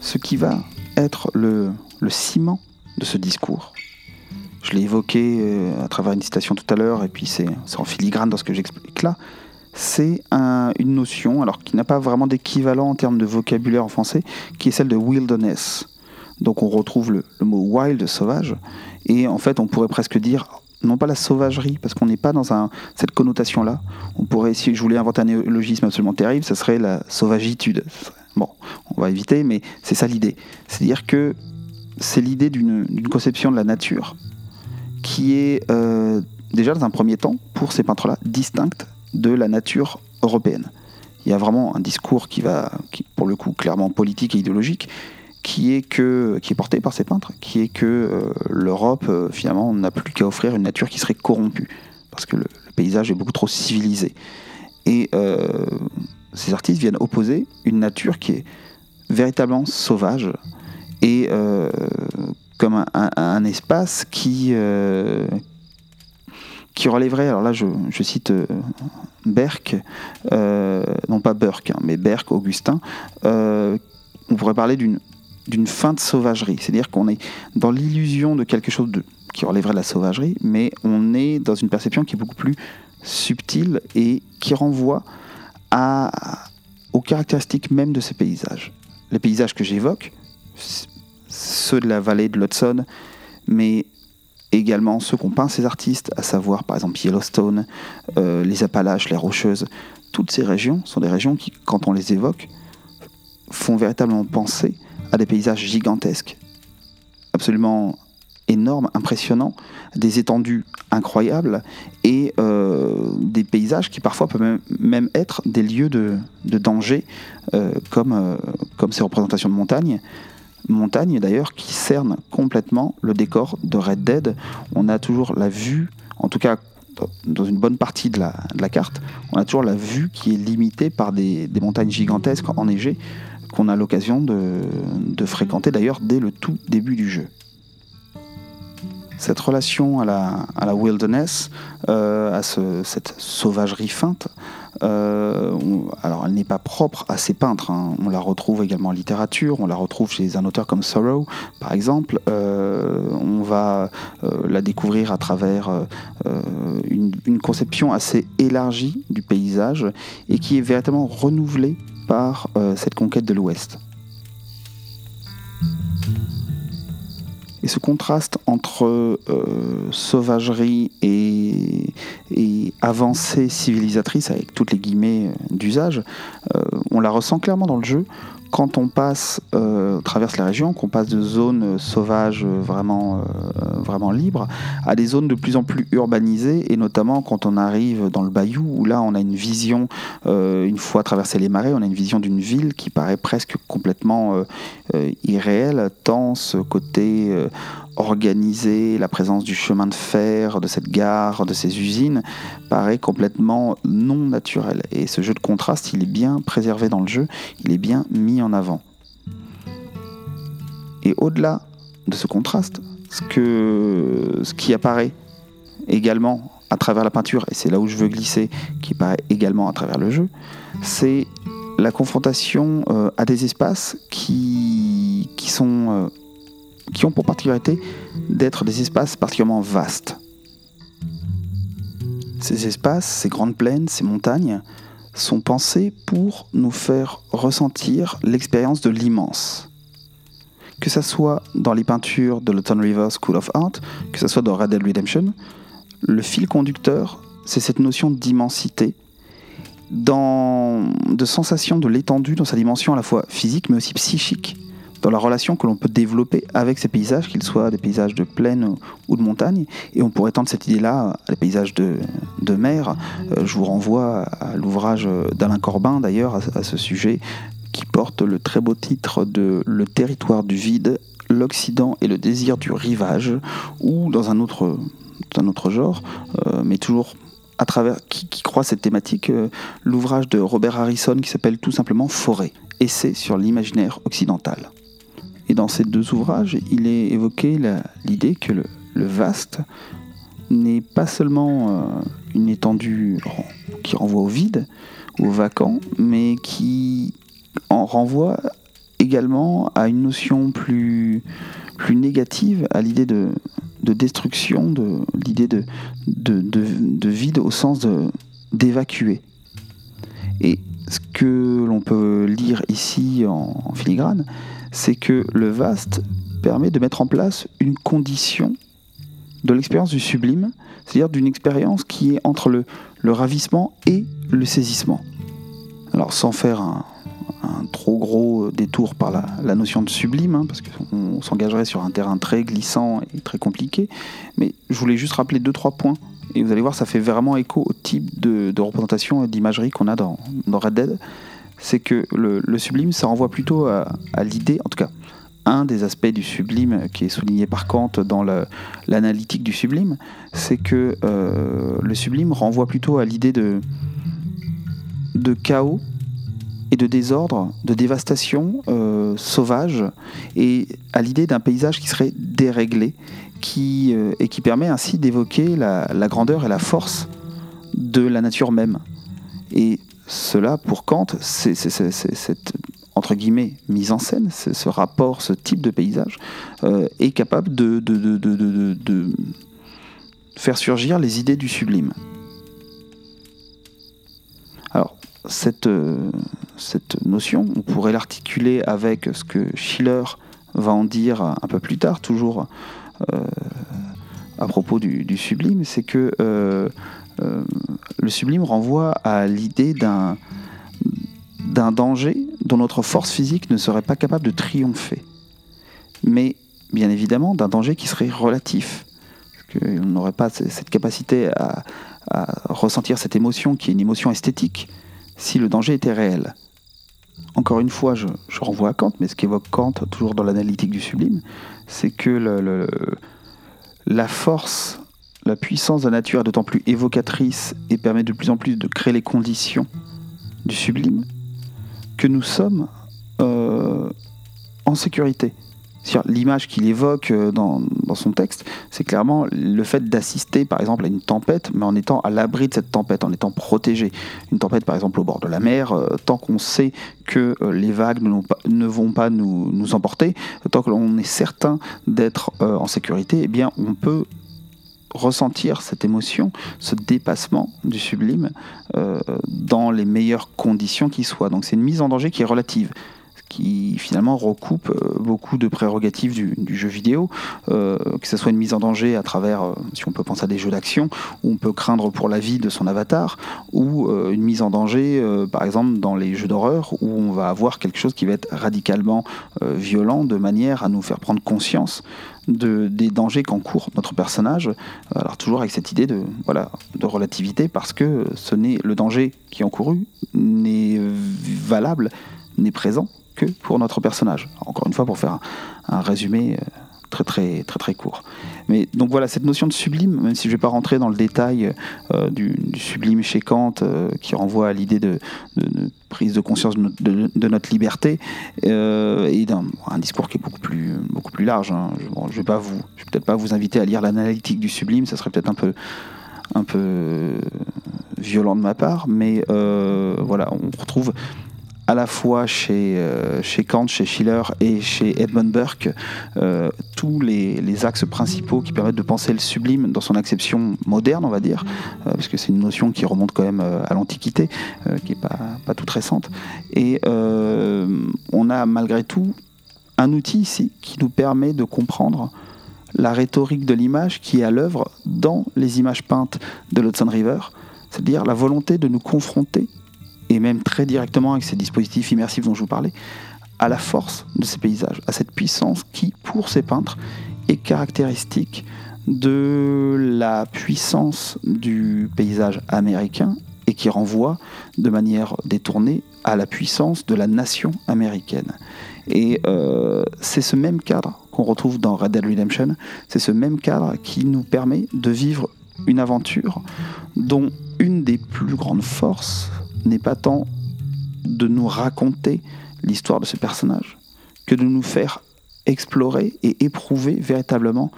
Ce qui va être le, le ciment de ce discours, je l'ai évoqué euh, à travers une citation tout à l'heure, et puis c'est en filigrane dans ce que j'explique là, c'est une notion, alors qui n'a pas vraiment d'équivalent en termes de vocabulaire en français, qui est celle de wilderness. Donc on retrouve le, mot wild, sauvage, et en fait on pourrait presque dire non pas la sauvagerie, parce qu'on n'est pas dans cette connotation-là. On pourrait, si je voulais inventer un néologisme absolument terrible, ça serait la sauvagitude. Bon, on va éviter, mais c'est ça l'idée. C'est-à-dire que c'est l'idée d'une conception de la nature qui est euh, déjà dans un premier temps, pour ces peintres-là, distincte de la nature européenne. Il y a vraiment un discours qui va, pour le coup, clairement politique et idéologique, qui est, que, qui est porté par ces peintres, qui est que euh, l'Europe, euh, finalement, n'a plus qu'à offrir une nature qui serait corrompue, parce que le, paysage est beaucoup trop civilisé. Et euh, ces artistes viennent opposer une nature qui est véritablement sauvage et comme un, espace qui, qui relèverait, alors là je, cite Berck, non pas Burke, hein, mais Berck, Augustin, on pourrait parler d'une d'une fin de sauvagerie. C'est-à-dire qu'on est dans l'illusion de quelque chose qui relèverait de la sauvagerie, mais on est dans une perception qui est beaucoup plus subtile et qui renvoie à, aux caractéristiques même de ces paysages. Les paysages que j'évoque, ceux de la vallée de l'Hudson, mais également ceux qu'ont peint ces artistes, à savoir par exemple Yellowstone, euh, les Appalaches, les Rocheuses. Toutes ces régions sont des régions qui, quand on les évoque, font véritablement penser à des paysages gigantesques, absolument énormes, impressionnants, des étendues incroyables et euh, des paysages qui parfois peuvent même être des lieux de, danger, euh, comme, comme ces représentations de montagne montagne d'ailleurs qui cerne complètement le décor de Red Dead. On a toujours la vue, en tout cas dans une bonne partie de la, carte, on a toujours la vue qui est limitée par des, montagnes gigantesques enneigées qu'on a l'occasion de, fréquenter d'ailleurs dès le tout début du jeu. Cette relation à la, wilderness, euh, à cette sauvagerie feinte, euh, alors, elle n'est pas propre à ces peintres. Hein. On la retrouve également en littérature. On la retrouve chez un auteur comme Sorrow, par exemple. Euh, on va la découvrir à travers une, conception assez élargie du paysage et qui est véritablement renouvelée par cette conquête de l'Ouest. Et ce contraste entre euh, sauvagerie et, avancée civilisatrice, avec toutes les guillemets euh, d'usage, euh, on la ressent clairement dans le jeu quand on passe, euh, traverse les régions, qu'on passe de zones sauvages vraiment, vraiment libres à des zones de plus en plus urbanisées, et notamment quand on arrive dans le bayou, où là on a une vision, une fois traversé les marais, on a une vision d'une ville qui paraît presque complètement irréelle, tant ce côté organiser la présence du chemin de fer, de cette gare, de ces usines, paraît complètement non naturel. Et ce jeu de contraste, il est bien préservé dans le jeu, il est bien mis en avant. Et au-delà de ce contraste, ce, que, qui apparaît également à travers la peinture, et c'est là où je veux glisser, qui paraît également à travers le jeu, c'est la confrontation euh, à des espaces qui, qui sont euh, qui ont pour particularité d'être des espaces particulièrement vastes. Ces espaces, ces grandes plaines, ces montagnes sont pensés pour nous faire ressentir l'expérience de l'immense. Que ce soit dans les peintures de l'Autumn River School of Art, que ce soit dans Red Dead Redemption, le fil conducteur, c'est cette notion d'immensité, de sensation de l'étendue dans sa dimension à la fois physique mais aussi psychique dans la relation que l'on peut développer avec ces paysages, qu'ils soient des paysages de plaine ou de montagne. Et on pourrait tendre cette idée-là à des paysages de, mer. Euh, je vous renvoie à l'ouvrage d'Alain Corbin, d'ailleurs, à, ce sujet, qui porte le très beau titre de Le territoire du vide, l'Occident et le désir du rivage, ou dans un autre, genre, euh, mais toujours à travers qui, croit cette thématique, euh, l'ouvrage de Robert Harrison qui s'appelle tout simplement Forêt, essai sur l'imaginaire occidental. Et dans ces deux ouvrages, il est évoqué l'idée que le, vaste n'est pas seulement euh, une étendue qui renvoie au vide, au vacant, mais qui en renvoie également à une notion plus, plus négative, à l'idée de, destruction, de l'idée de, de, vide au sens d'évacuer. Et ce que l'on peut lire ici en filigrane, c'est que le vaste permet de mettre en place une condition de l'expérience du sublime, c'est-à-dire d'une expérience qui est entre le, ravissement et le saisissement. Alors sans faire un, trop gros détour par la, notion de sublime, hein, parce qu'on s'engagerait sur un terrain très glissant et très compliqué, mais je voulais juste rappeler deux, trois points, et vous allez voir, ça fait vraiment écho au type de, représentation et d'imagerie qu'on a dans, dans Red Dead c'est que le, sublime, ça renvoie plutôt à, l'idée, en tout cas, un des aspects du sublime qui est souligné par Kant dans l'analytique du sublime, c'est que euh, le sublime renvoie plutôt à l'idée de, chaos et de désordre, de dévastation euh, sauvage, et à l'idée d'un paysage qui serait déréglé, qui, euh, et qui permet ainsi d'évoquer la, la, grandeur et la force de la nature même. Et cela, pour Kant, c'est cette entre guillemets mise en scène, ce rapport, ce type de paysage, euh, est capable de, faire surgir les idées du sublime. Alors, cette, euh, cette notion, on pourrait l'articuler avec ce que Schiller va en dire un peu plus tard, toujours euh, à propos du, sublime, c'est que le sublime renvoie à l'idée d'un d'un danger dont notre force physique ne serait pas capable de triompher. Mais bien évidemment d'un danger qui serait relatif. Qu'on n'aurait pas cette capacité à, ressentir cette émotion qui est une émotion esthétique si le danger était réel. Encore une fois, je, renvoie à Kant, mais ce qu'évoque Kant, toujours dans l'analytique du sublime, c'est que la force, la puissance de la nature est d'autant plus évocatrice et permet de plus en plus de créer les conditions du sublime que nous sommes euh, en sécurité. L'image qu'il évoque euh, dans, son texte, c'est clairement le fait d'assister par exemple à une tempête, mais en étant à l'abri de cette tempête, en étant protégé. Une tempête par exemple au bord de la mer, euh, tant qu'on sait que les vagues ne, vont pas nous, emporter, tant que l'on est certain d'être en sécurité, eh bien on peut ressentir cette émotion, ce dépassement du sublime euh, dans les meilleures conditions qui soient. Donc c'est une mise en danger qui est relative qui finalement recoupe euh, beaucoup de prérogatives du, jeu vidéo, euh, que ce soit une mise en danger à travers, si on peut penser à des jeux d'action, où on peut craindre pour la vie de son avatar, ou une mise en danger, par exemple, dans les jeux d'horreur, où on va avoir quelque chose qui va être radicalement violent, de manière à nous faire prendre conscience de, des dangers qu'encourt notre personnage. Alors toujours avec cette idée de, voilà, de relativité, parce que ce n'est le danger qui est encouru n'est valable, n'est présent que pour notre personnage. Encore une fois, pour faire un, résumé euh, très très très très court. Mais donc voilà, cette notion de sublime, même si je ne vais pas rentrer dans le détail euh, du, sublime chez Kant, euh, qui renvoie à l'idée de, prise de conscience de, notre liberté, et d'un un discours qui est beaucoup plus, beaucoup plus large. Hein. Je ne vais, pas vous, je vais peut-être pas vous inviter à lire l'analytique du sublime, ça serait peut-être un peu, un peu violent de ma part, mais voilà, on retrouve à la fois chez, euh, chez Kant, chez Schiller et chez Edmund Burke, euh, tous les, les, axes principaux qui permettent de penser le sublime dans son acception moderne, on va dire, euh, parce que c'est une notion qui remonte quand même à l'Antiquité, qui n'est pas, pas toute récente. Et on a malgré tout un outil ici qui nous permet de comprendre la rhétorique de l'image qui est à l'œuvre dans les images peintes de l'Hudson River, c'est-à-dire la volonté de nous confronter et même très directement avec ces dispositifs immersifs dont je vous parlais, à la force de ces paysages, à cette puissance qui, pour ces peintres, est caractéristique de la puissance du paysage américain et qui renvoie de manière détournée à la puissance de la nation américaine. Et euh, c'est ce même cadre qu'on retrouve dans Red Dead Redemption, c'est ce même cadre qui nous permet de vivre une aventure dont une des plus grandes forces n'est pas tant de nous raconter l'histoire de ce personnage que de nous faire explorer et éprouver véritablement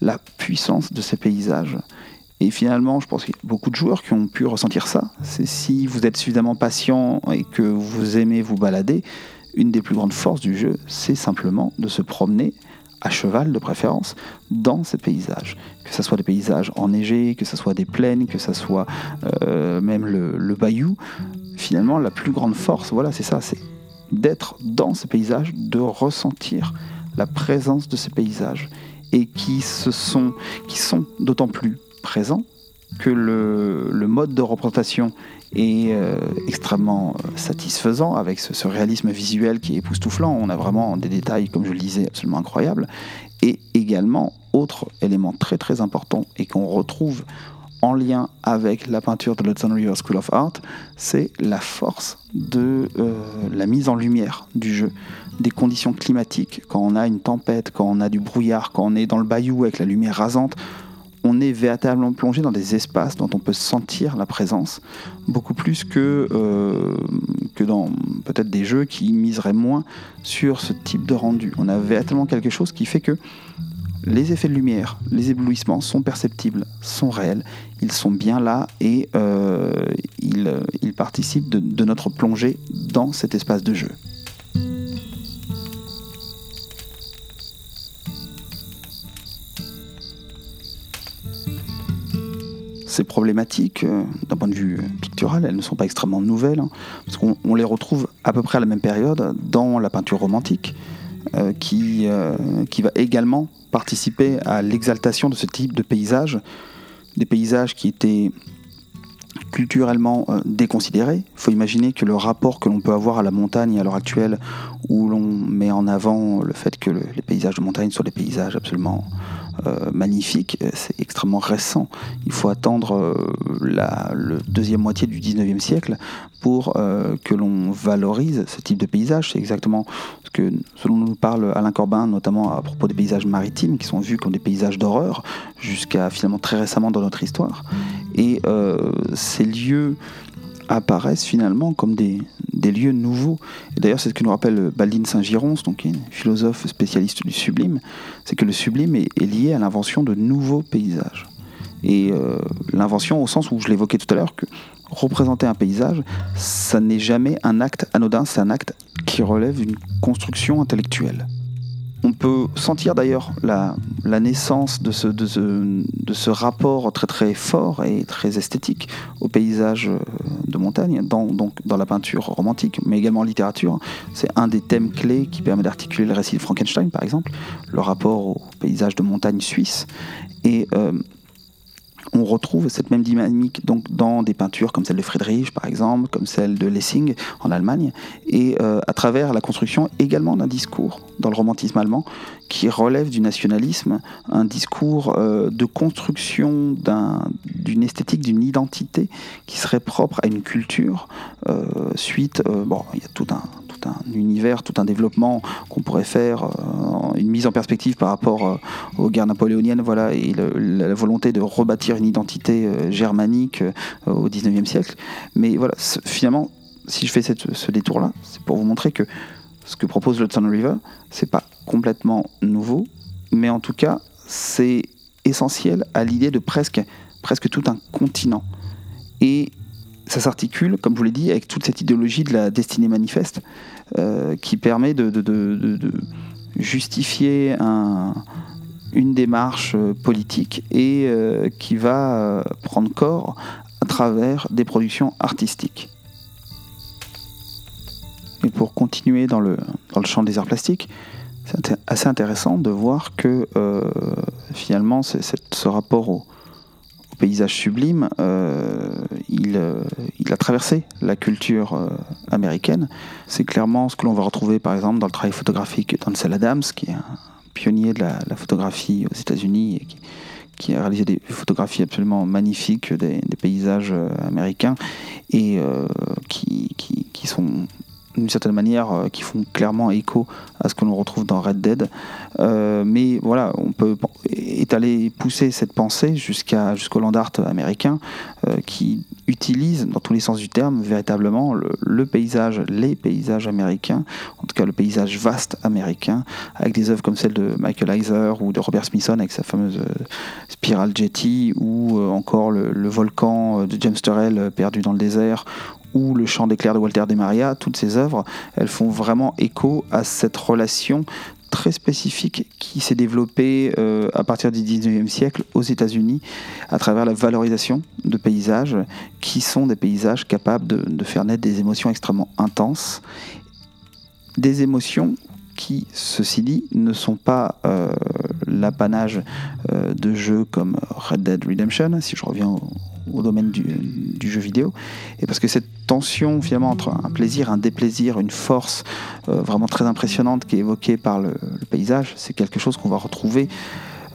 la puissance de ces paysages. Et finalement, je pense qu'il y a beaucoup de joueurs qui ont pu ressentir ça. C'est si vous êtes suffisamment patient et que vous aimez vous balader, une des plus grandes forces du jeu, c'est simplement de se promener à cheval de préférence dans ces paysages. Que ce soit des paysages enneigés, que ce soit des plaines, que ce soit euh, même le, bayou. Finalement, la plus grande force, voilà, c'est ça, c'est d'être dans ces paysages, de ressentir la présence de ces paysages et qui, sont, d'autant plus présents que le mode de représentation et euh, extrêmement euh, satisfaisant avec ce, réalisme visuel qui est époustouflant. On a vraiment des détails, comme je le disais, absolument incroyables. Et également, autre élément très très important et qu'on retrouve en lien avec la peinture de l'Hudson River School of Art, c'est la force de euh, la mise en lumière du jeu, des conditions climatiques. Quand on a une tempête, quand on a du brouillard, quand on est dans le bayou avec la lumière rasante, on est véritablement plongé dans des espaces dont on peut sentir la présence, beaucoup plus que, euh, que dans peut-être des jeux qui miseraient moins sur ce type de rendu. On a véritablement quelque chose qui fait que les effets de lumière, les éblouissements sont perceptibles, sont réels, ils sont bien là et euh, ils, participent de notre plongée dans cet espace de jeu. Ces problématiques, euh, d'un point de vue pictural, elles ne sont pas extrêmement nouvelles, hein, parce qu'on les retrouve à peu près à la même période dans la peinture romantique. qui, qui va également participer à l'exaltation de ce type de paysage, des paysages qui étaient culturellement euh, déconsidéré. Il faut imaginer que le rapport que l'on peut avoir à la montagne à l'heure actuelle, où l'on met en avant le fait que les paysages de montagne soient des paysages absolument euh, magnifiques, euh, c'est extrêmement récent. Il faut attendre la le deuxième moitié du 19e siècle pour que l'on valorise ce type de paysage. C'est exactement ce que selon nous parle Alain Corbin, notamment à propos des paysages maritimes, qui sont vus comme des paysages d'horreur, jusqu'à finalement très récemment dans notre histoire. Et euh, ces lieux apparaissent finalement comme des, lieux nouveaux. Et d'ailleurs, c'est ce que nous rappelle Baldine Saint-Girons, donc un philosophe spécialiste du sublime, c'est que le sublime est, lié à l'invention de nouveaux paysages. Et euh, l'invention au sens où je l'évoquais tout à l'heure, que représenter un paysage, ça n'est jamais un acte anodin, c'est un acte qui relève d'une construction intellectuelle. On peut sentir d'ailleurs la, naissance de ce, rapport très très fort et très esthétique au paysage euh, de montagne, dans la peinture romantique, mais également en littérature. C'est un des thèmes clés qui permet d'articuler le récit de Frankenstein, par exemple, le rapport au paysage de montagne suisse. Et euh, on retrouve cette même dynamique donc dans des peintures comme celle de Friedrich par exemple, comme celle de Lessing en Allemagne, et euh, à travers la construction également d'un discours dans le romantisme allemand qui relève du nationalisme, un discours euh, de construction d'une esthétique, d'une identité qui serait propre à une culture euh, suite, bon, il y a tout un un univers, tout un développement qu'on pourrait faire, une mise en perspective par rapport aux guerres napoléoniennes, voilà, et la volonté de rebâtir une identité euh, germanique au 19e siècle. Mais voilà, finalement, si je fais ce détour-là, c'est pour vous montrer que ce que propose le Hudson River, c'est pas complètement nouveau, mais en tout cas, c'est essentiel à l'idée de presque, presque tout un continent. Et ça s'articule, comme je vous l'ai dit, avec toute cette idéologie de la destinée manifeste euh, qui permet de, justifier une démarche euh, politique et euh, qui va prendre corps à travers des productions artistiques. Et pour continuer dans le, dans le champ des arts plastiques, c'est assez intéressant de voir que finalement ce rapport au, paysage sublime, euh, il, euh, a traversé la culture euh, américaine. C'est clairement ce que l'on va retrouver par exemple dans le travail photographique d'Ansel Adams, qui est un pionnier de la, photographie aux États-Unis et qui, a réalisé des photographies absolument magnifiques des, paysages américains et qui, qui, qui, sont d'une certaine manière euh, qui font clairement écho à ce que l'on retrouve dans Red Dead. Euh, mais voilà, on peut étaler, pousser cette pensée jusqu'à jusqu'au land art américain euh, qui utilise dans tous les sens du terme véritablement le, paysage, les paysages américains, en tout cas le paysage vaste américain, avec des œuvres comme celle de Michael Heiser ou de Robert Smithson avec sa fameuse Spiral Jetty ou encore le, le volcan de James Turrell perdu dans le désert ou Le chant d'éclair de Walter de Maria, toutes ces œuvres, elles font vraiment écho à cette relation très spécifique qui s'est développée euh, à partir du 19e siècle aux États-Unis à travers la valorisation de paysages qui sont des paysages capables de, faire naître des émotions extrêmement intenses. Des émotions qui, ceci dit, ne sont pas euh, l'apanage euh, de jeux comme Red Dead Redemption, si je reviens au, domaine du, jeu vidéo. Et parce que cette tension finalement entre un plaisir, un déplaisir, une force euh, vraiment très impressionnante qui est évoquée par le, paysage, c'est quelque chose qu'on va retrouver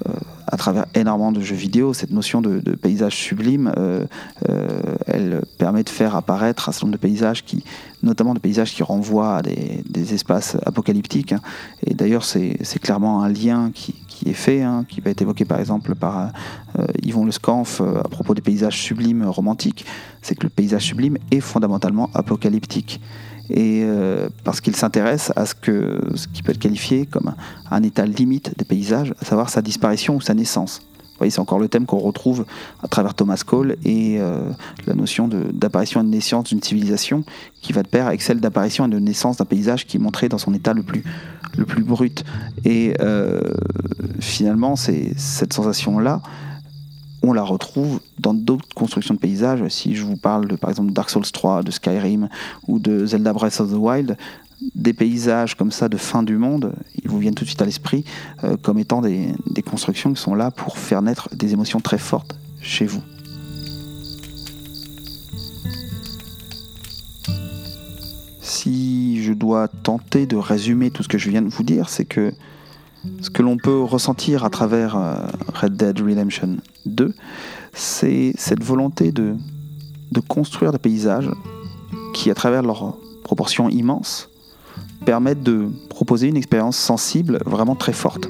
euh, à travers énormément de jeux vidéo. Cette notion de, paysage sublime, elle permet de faire apparaître un certain nombre de paysages qui, notamment des paysages qui renvoient à des, espaces apocalyptiques. Hein. Et d'ailleurs, c'est clairement un lien qui, est fait, hein, qui va être évoqué par exemple par euh, Yvon Le Scanf euh, à propos des paysages sublimes romantiques. C'est que le paysage sublime est fondamentalement apocalyptique. Et euh, parce qu'il s'intéresse à ce, que, ce qui peut être qualifié comme un état limite des paysages, à savoir sa disparition ou sa naissance c'est encore le thème qu'on retrouve à travers Thomas Cole et euh, la notion d'apparition et de naissance d'une civilisation qui va de pair avec celle d'apparition et de naissance d'un paysage qui est montré dans son état le plus, le plus brut. Et euh, finalement, c'est cette sensation-là, on la retrouve dans d'autres constructions de paysages. Si je vous parle de, par exemple, Dark Souls 3, de Skyrim ou de Zelda Breath of the Wild, des paysages comme ça de fin du monde, ils vous viennent tout de suite à l'esprit euh, comme étant des, constructions qui sont là pour faire naître des émotions très fortes chez vous. Si je dois tenter de résumer tout ce que je viens de vous dire, c'est que ce que l'on peut ressentir à travers euh, Red Dead Redemption 2, c'est cette volonté de construire des paysages qui, à travers leurs proportions immenses, permettent de proposer une expérience sensible vraiment très forte.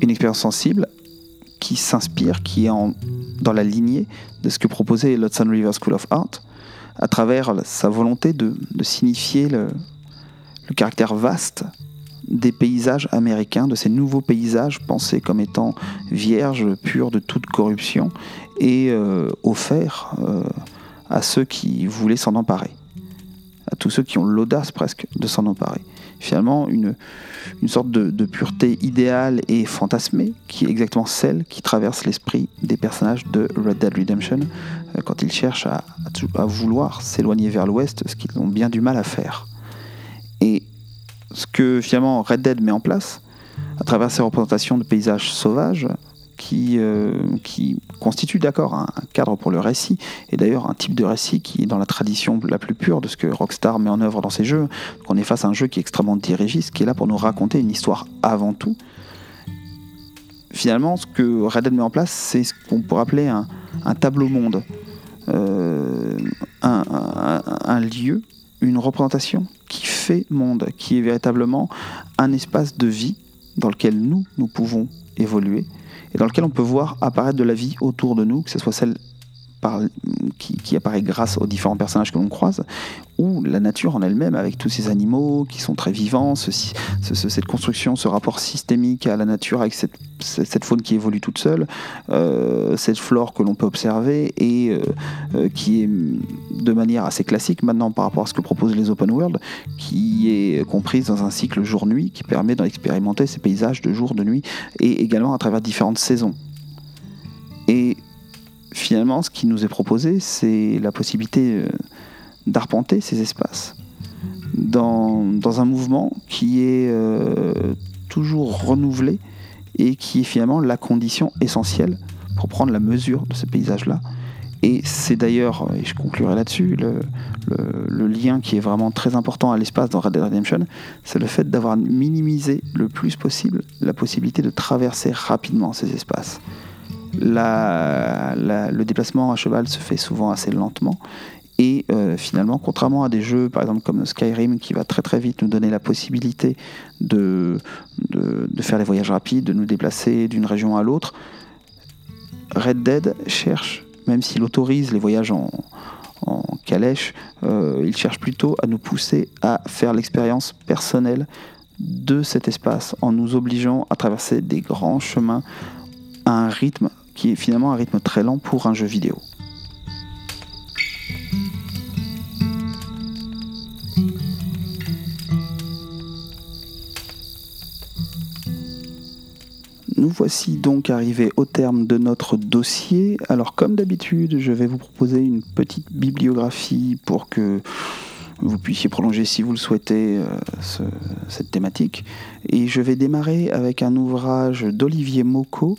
Une expérience sensible qui s'inspire, qui est dans la lignée de ce que proposait l'Hudson River School of Art, à travers sa volonté de, signifier le, caractère vaste des paysages américains, de ces nouveaux paysages pensés comme étant vierges, purs de toute corruption, et euh, offerts euh, à ceux qui voulaient s'en emparer, tous ceux qui ont l'audace presque de s'en emparer. Finalement, une, une sorte de, pureté idéale et fantasmée, qui est exactement celle qui traverse l'esprit des personnages de Red Dead Redemption euh, quand ils cherchent à, à vouloir s'éloigner vers l'ouest, ce qu'ils ont bien du mal à faire. Et ce que finalement Red Dead met en place, à travers ses représentations de paysages sauvages, qui, euh, qui constituent d'accord un, cadre pour le récit, et d'ailleurs un type de récit qui est dans la tradition la plus pure de ce que Rockstar met en œuvre dans ses jeux. qu'on est face à un jeu qui est extrêmement dirigiste, qui est là pour nous raconter une histoire avant tout. Finalement, ce que Red Dead met en place, c'est ce qu'on pourrait appeler un, tableau monde, euh, un lieu, une représentation qui fait monde, qui est véritablement un espace de vie dans lequel nous, nous pouvons évoluer et dans lequel on peut voir apparaître de la vie autour de nous, que ce soit celle qui, apparaît grâce aux différents personnages que l'on croise, ou la nature en elle-même, avec tous ces animaux qui sont très vivants, cette construction, ce rapport systémique à la nature, avec cette, faune qui évolue toute seule, euh, cette flore que l'on peut observer, et euh, euh, qui est de manière assez classique maintenant par rapport à ce que proposent les open world, qui est comprise dans un cycle jour-nuit, qui permet d'expérimenter ces paysages de jour, de nuit, et également à travers différentes saisons. Et finalement, ce qui nous est proposé, c'est la possibilité euh, d'arpenter ces espaces dans, un mouvement qui est euh, toujours renouvelé et qui est finalement la condition essentielle pour prendre la mesure de ce paysage-là. Et c'est d'ailleurs, et je conclurai là-dessus, le, lien qui est vraiment très important à l'espace dans Red Dead Redemption, c'est le fait d'avoir minimisé le plus possible la possibilité de traverser rapidement ces espaces le déplacement à cheval se fait souvent assez lentement. Et euh, finalement, contrairement à des jeux, par exemple comme Skyrim, qui va très très vite nous donner la possibilité de, faire des voyages rapides, de nous déplacer d'une région à l'autre, Red Dead cherche, même s'il autorise les voyages en, calèche, euh, il cherche plutôt à nous pousser à faire l'expérience personnelle de cet espace en nous obligeant à traverser des grands chemins un rythme qui est finalement un rythme très lent pour un jeu vidéo. Nous voici donc arrivés au terme de notre dossier. Alors comme d'habitude, je vais vous proposer une petite bibliographie pour que vous puissiez prolonger si vous le souhaitez euh, cette thématique. Et je vais démarrer avec un ouvrage d'Olivier Mocco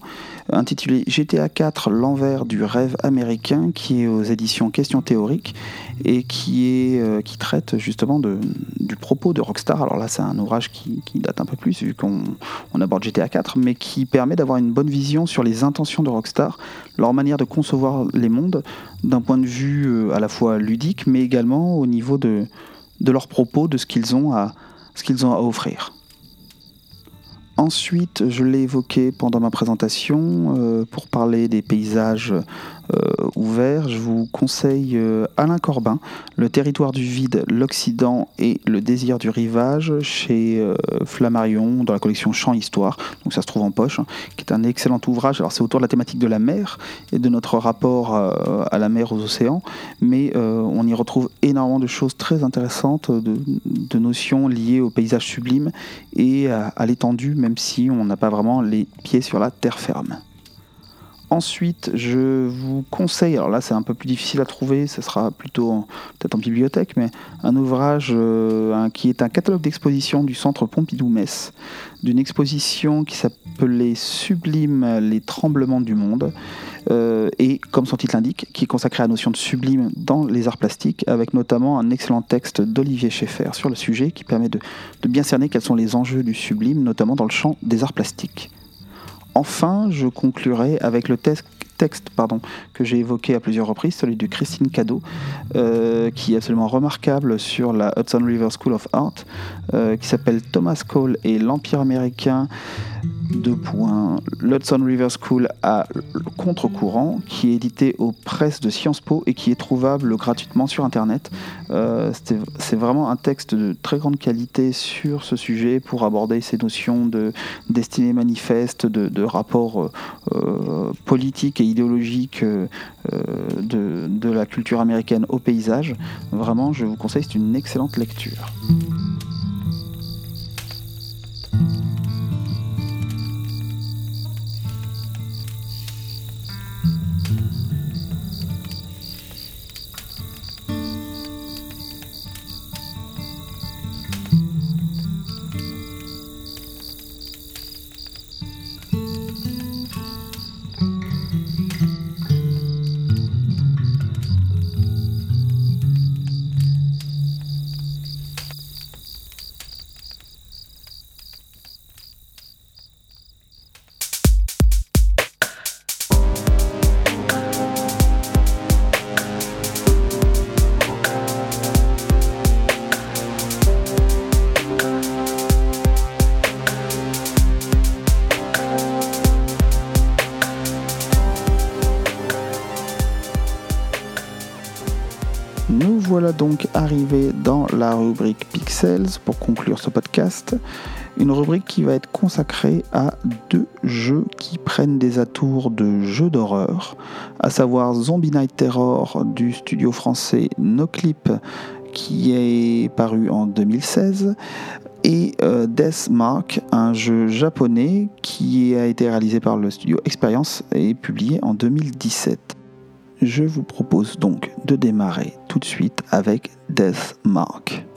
intitulé GTA 4 l'envers du rêve américain qui est aux éditions Questions théoriques et euh, qui traite justement de, du propos de Rockstar. Alors là c'est un ouvrage qui, date un peu plus vu qu'on on aborde GTA 4 mais qui permet d'avoir une bonne vision sur les intentions de Rockstar, leur manière de concevoir les mondes d'un point de vue euh, à la fois ludique mais également au niveau de, leurs propos, de ce qu'ils ont à offrir. Ensuite, je l'ai évoqué pendant ma présentation, euh, pour parler des paysages ouvert, je vous conseille euh, Alain Corbin, Le territoire du vide, l'Occident et le désir du rivage chez euh, Flammarion dans la collection Champs Histoire. Donc ça se trouve en poche, hein, qui est un excellent ouvrage. Alors c'est autour de la thématique de la mer et de notre rapport à la mer, aux océans, mais on y retrouve énormément de choses très intéressantes, de, notions liées au paysage sublime et à l'étendue, même si on n'a pas vraiment les pieds sur la terre ferme. Ensuite, je vous conseille, alors là c'est un peu plus difficile à trouver, ce sera plutôt peut-être en bibliothèque, mais un ouvrage euh, qui est un catalogue d'exposition du Centre Pompidou-Metz, d'une exposition qui s'appelait Sublime les tremblements du monde, euh, et comme son titre l'indique, qui est consacré à la notion de sublime dans les arts plastiques, avec notamment un excellent texte d'Olivier Schaeffer sur le sujet qui permet de bien cerner quels sont les enjeux du sublime, notamment dans le champ des arts plastiques. Enfin, je conclurai avec le texte pardon, que j'ai évoqué à plusieurs reprises, celui de Christine Cadeau, euh, qui est absolument remarquable sur la Hudson River School of Art, euh, qui s'appelle Thomas Cole et l'Empire américain deux points. L'Hudson River School à contre-courant, qui est édité aux presses de Sciences Po et qui est trouvable gratuitement sur Internet. Euh, c'est vraiment un texte de très grande qualité sur ce sujet pour aborder ces notions de destinée manifeste, de, de rapport euh, politique idéologique de, de la culture américaine au paysage. Vraiment, je vous conseille, c'est une excellente lecture. Pour conclure ce podcast. Une rubrique qui va être consacrée à deux jeux qui prennent des atours de jeux d'horreur, à savoir Zombie Night Terror du studio français Noclip qui est paru en 2016 et euh, Death Mark, un jeu japonais qui a été réalisé par le studio Experience et publié en 2017. Je vous propose donc de démarrer tout de suite avec Death Mark.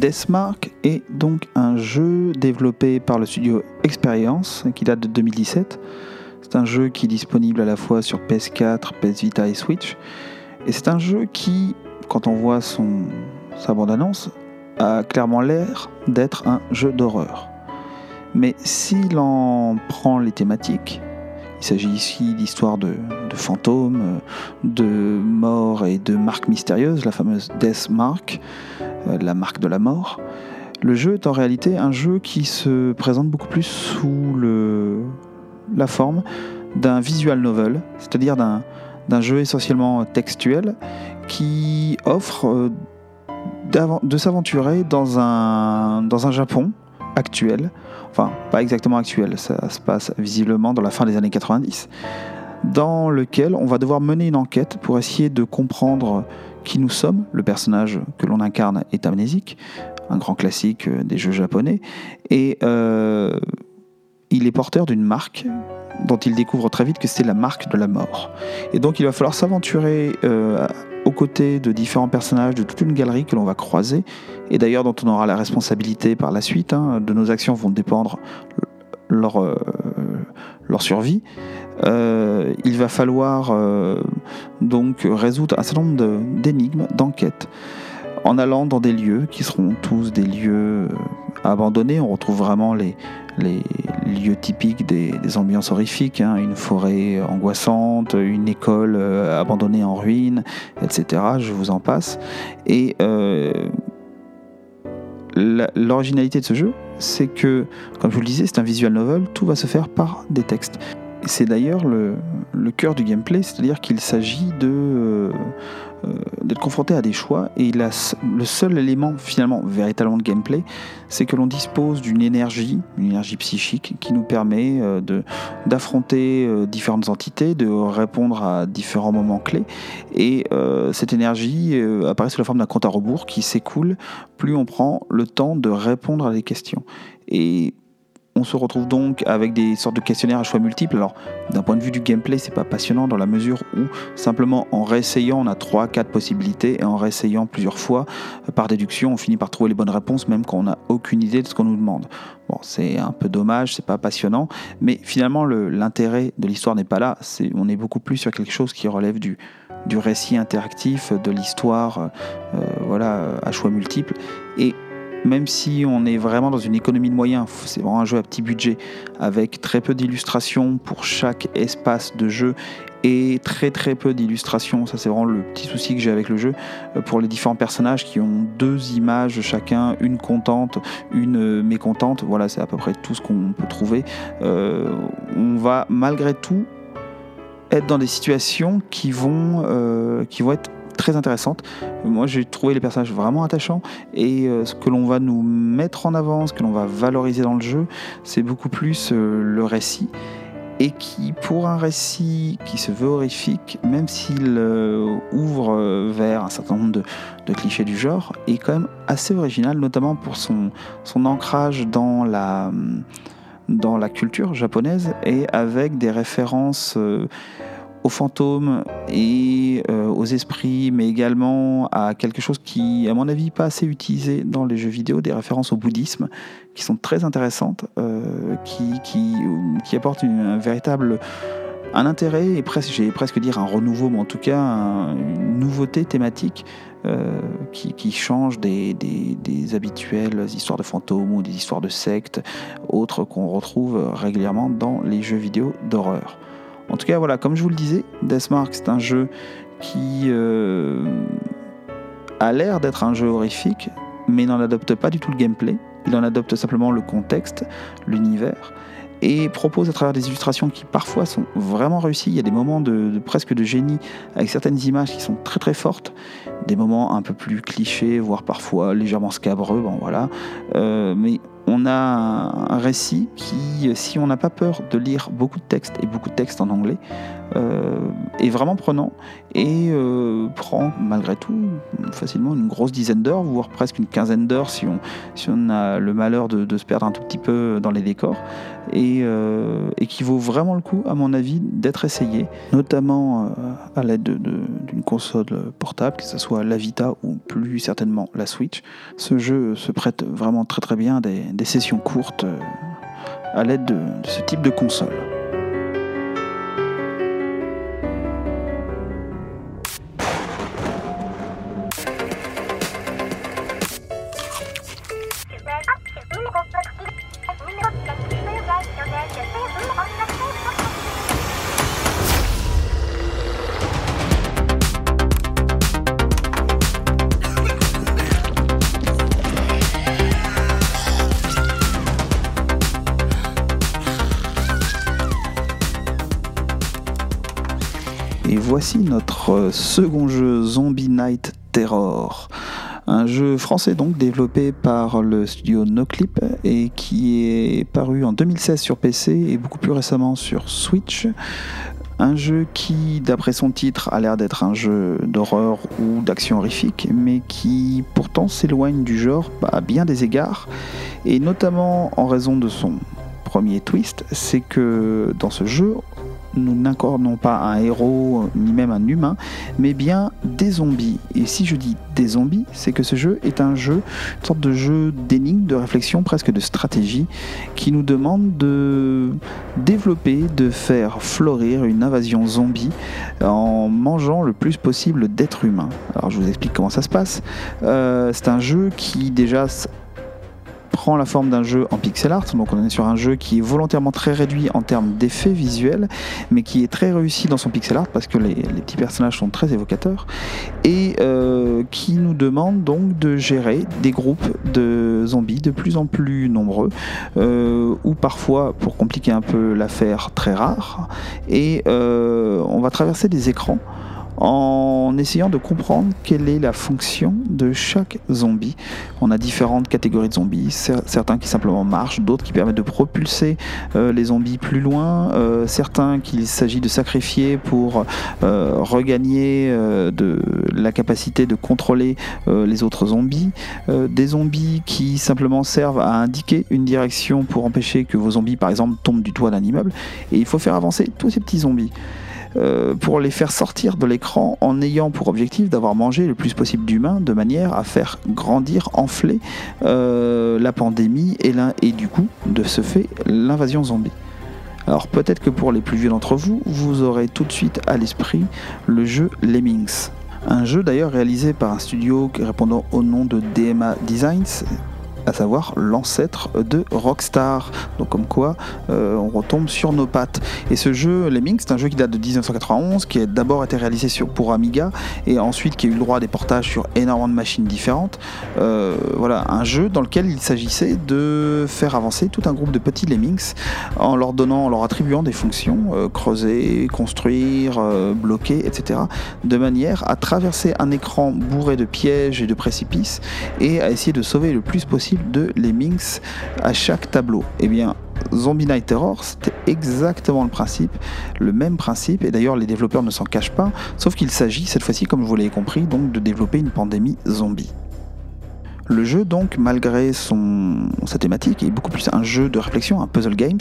Deathmark est donc un jeu développé par le studio Experience qui date de 2017 c'est un jeu qui est disponible à la fois sur PS4, PS Vita et Switch. Et c'est un jeu qui, quand on voit son, sa bande-annonce, a clairement l'air d'être un jeu d'horreur. Mais s'il en prend les thématiques, il s'agit ici d'histoires de, de, fantômes, de morts et de marques mystérieuses, la fameuse Death Mark, la marque de la mort. Le jeu est en réalité un jeu qui se présente beaucoup plus sous le, la forme d'un visual novel, c'est-à-dire d'un jeu essentiellement textuel qui offre euh, de s'aventurer dans un, dans un Japon actuel, enfin pas exactement actuel, ça se passe visiblement dans la fin des années 90, dans lequel on va devoir mener une enquête pour essayer de comprendre qui nous sommes. Le personnage que l'on incarne est amnésique, un grand classique euh, des jeux japonais, et euh, il est porteur d'une marque dont il découvre très vite que c'est la marque de la mort. Et donc il va falloir s'aventurer euh, aux côtés de différents personnages, de toute une galerie que l'on va croiser, et d'ailleurs dont on aura la responsabilité par la suite. Hein, de nos actions vont dépendre leur, leur survie. Euh, il va falloir donc résoudre un certain nombre d'énigmes, d'enquêtes, en allant dans des lieux qui seront tous des lieux abandonnés. On retrouve vraiment les, lieux typiques des, ambiances horrifiques, hein. une forêt angoissante, une école euh, abandonnée en ruine, etc. Je vous en passe. Et euh, l'originalité de ce jeu, c'est que, comme je vous le disais, c'est un visual novel, tout va se faire par des textes. C'est d'ailleurs le, cœur du gameplay, c'est-à-dire qu'il s'agit euh, euh, d'être confronté à des choix et le seul élément finalement véritablement de gameplay, c'est que l'on dispose d'une énergie, une énergie psychique qui nous permet euh, d'affronter différentes entités, de répondre à différents moments clés et cette énergie apparaît sous la forme d'un compte à rebours qui s'écoule plus on prend le temps de répondre à des questions. Et on se retrouve donc avec des sortes de questionnaires à choix multiples. Alors, d'un point de vue du gameplay, c'est pas passionnant dans la mesure où simplement en réessayant, on a 3 4 possibilités et en réessayant plusieurs fois euh, par déduction, on finit par trouver les bonnes réponses même quand on n'a aucune idée de ce qu'on nous demande. Bon, c'est un peu dommage, c'est pas passionnant, mais finalement l'intérêt de l'histoire n'est pas là, on est beaucoup plus sur quelque chose qui relève du récit interactif, de l'histoire, euh, voilà, à choix multiples et même si on est vraiment dans une économie de moyens, c'est vraiment un jeu à petit budget, avec très peu d'illustrations pour chaque espace de jeu et très très peu d'illustrations. Ça, c'est vraiment le petit souci que j'ai avec le jeu. Euh, pour les différents personnages qui ont deux images chacun, une contente, une mécontente. Voilà, c'est à peu près tout ce qu'on peut trouver. Euh, on va malgré tout être dans des situations qui vont, euh, qui vont être très intéressante. Moi, j'ai trouvé les personnages vraiment attachants et euh, ce que l'on va nous mettre en avant, ce que l'on va valoriser dans le jeu, c'est beaucoup plus euh, le récit et qui, pour un récit qui se veut horrifique, même s'il euh, ouvre vers un certain nombre de, de, clichés du genre, est quand même assez original, notamment pour son, son ancrage dans la, dans la culture japonaise et avec des références aux fantômes et euh, aux esprits, mais également à quelque chose qui, à mon avis, pas assez utilisé dans les jeux vidéo, des références au bouddhisme, qui sont très intéressantes, euh, qui, qui, qui, apportent un véritable un intérêt et presque, j'ai presque dire un renouveau, mais en tout cas une nouveauté thématique euh, qui, qui, change des, des, habituelles histoires de fantômes ou des histoires de sectes, autres qu'on retrouve régulièrement dans les jeux vidéo d'horreur. En tout cas, voilà, comme je vous le disais, Deathmark, c'est un jeu qui euh, a l'air d'être un jeu horrifique, mais n'en adopte pas du tout le gameplay. Il en adopte simplement le contexte, l'univers, et propose à travers des illustrations qui parfois sont vraiment réussies. Il y a des moments de, presque de génie avec certaines images qui sont très très fortes, des moments un peu plus clichés, voire parfois légèrement scabreux. Bon voilà, euh, mais on a un récit qui, si on n'a pas peur de lire beaucoup de textes et beaucoup de textes en anglais, est vraiment prenant et euh, prend malgré tout facilement une grosse dizaine d'heures, voire presque une quinzaine d'heures si on, si on a le malheur de, se perdre un tout petit peu dans les décors, et, euh, et qui vaut vraiment le coup, à mon avis, d'être essayé, notamment à l'aide d'une console portable, que ce soit la Vita ou plus certainement la Switch. Ce jeu se prête vraiment très très bien des, des sessions courtes à l'aide de ce type de console. Voici notre second jeu Zombie Night Terror. Un jeu français donc développé par le studio NoClip et qui est paru en 2016 sur PC et beaucoup plus récemment sur Switch. Un jeu qui, d'après son titre, a l'air d'être un jeu d'horreur ou d'action horrifique, mais qui pourtant s'éloigne du genre à bien des égards, et notamment en raison de son premier twist, c'est que dans ce jeu, nous n'incornons pas un héros ni même un humain, mais bien des zombies. Et si je dis des zombies, c'est que ce jeu est un jeu, une sorte de jeu d'énigme, de réflexion, presque de stratégie, qui nous demande de développer, de faire florir une invasion zombie en mangeant le plus possible d'êtres humains. Alors je vous explique comment ça se passe. Euh, c'est un jeu qui déjà prend la forme d'un jeu en pixel art, donc on est sur un jeu qui est volontairement très réduit en termes d'effets visuels, mais qui est très réussi dans son pixel art parce que les, petits personnages sont très évocateurs, et euh, qui nous demande donc de gérer des groupes de zombies de plus en plus nombreux, euh, ou parfois, pour compliquer un peu l'affaire, très rares, et euh, on va traverser des écrans en essayant de comprendre quelle est la fonction de chaque zombie. On a différentes catégories de zombies, certains qui simplement marchent, d'autres qui permettent de propulser euh, les zombies plus loin, euh, certains qu'il s'agit de sacrifier pour euh, regagner la capacité de contrôler les autres zombies, des zombies qui simplement servent à indiquer une direction pour empêcher que vos zombies par exemple tombent du toit d'un immeuble, et il faut faire avancer tous ces petits zombies. Euh, pour les faire sortir de l'écran en ayant pour objectif d'avoir mangé le plus possible d'humains de manière à faire grandir, enfler euh, la pandémie et, et du coup, de ce fait, l'invasion zombie. Alors peut-être que pour les plus vieux d'entre vous, vous aurez tout de suite à l'esprit le jeu Lemmings. Un jeu d'ailleurs réalisé par un studio répondant au nom de DMA Designs, à savoir l'ancêtre de Rockstar. Donc comme quoi, euh, on retombe sur nos pattes. Et ce jeu, Lemming, c'est un jeu qui date de 1991, qui a d'abord été réalisé sur, pour Amiga, et ensuite qui a eu le droit à des portages sur énormément de machines différentes. Euh, voilà, un jeu dans lequel il s'agissait de faire avancer tout un groupe de petits Lemmings en leur donnant, en leur attribuant des fonctions, euh, creuser, construire, bloquer, etc., de manière à traverser un écran bourré de pièges et de précipices et à essayer de sauver le plus possible de Lemmings à chaque tableau. eh bien, Zombie Night Terror, c'était exactement le principe, le même principe, et d'ailleurs les développeurs ne s'en cachent pas, sauf qu'il s'agit cette fois-ci, comme vous l'avez compris, donc de développer une pandémie zombie. Le jeu, donc, malgré sa thématique, est beaucoup plus un jeu de réflexion, un puzzle games,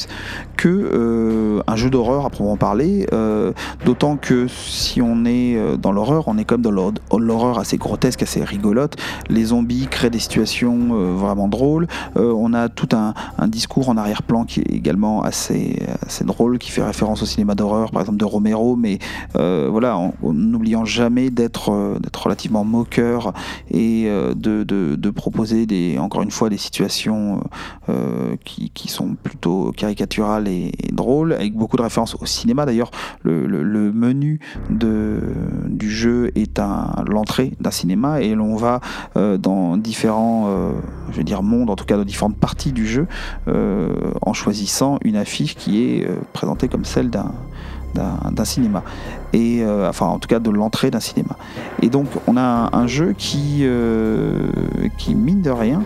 que euh, un jeu d'horreur à proprement parler. Euh, d'autant que si on est euh, dans l'horreur, on est comme dans l'horreur assez grotesque, assez rigolote. Les zombies créent des situations vraiment drôles. on a tout un, discours en arrière-plan qui est également assez, assez drôle, qui fait référence au cinéma d'horreur, par exemple de Romero, mais voilà, en n'oubliant jamais d'être relativement moqueur et de proposer des, encore une fois des situations euh, euh, qui, sont plutôt caricaturales et, drôles, avec beaucoup de références au cinéma. D'ailleurs, le, menu de, du jeu est l'entrée d'un cinéma et l'on va euh, dans différents, je veux mondes, en tout cas dans différentes parties du jeu, en choisissant une affiche qui est présentée comme celle d'un d'un cinéma. Et euh, enfin en tout cas de l'entrée d'un cinéma. Et donc on a un, jeu euh, qui mine de rien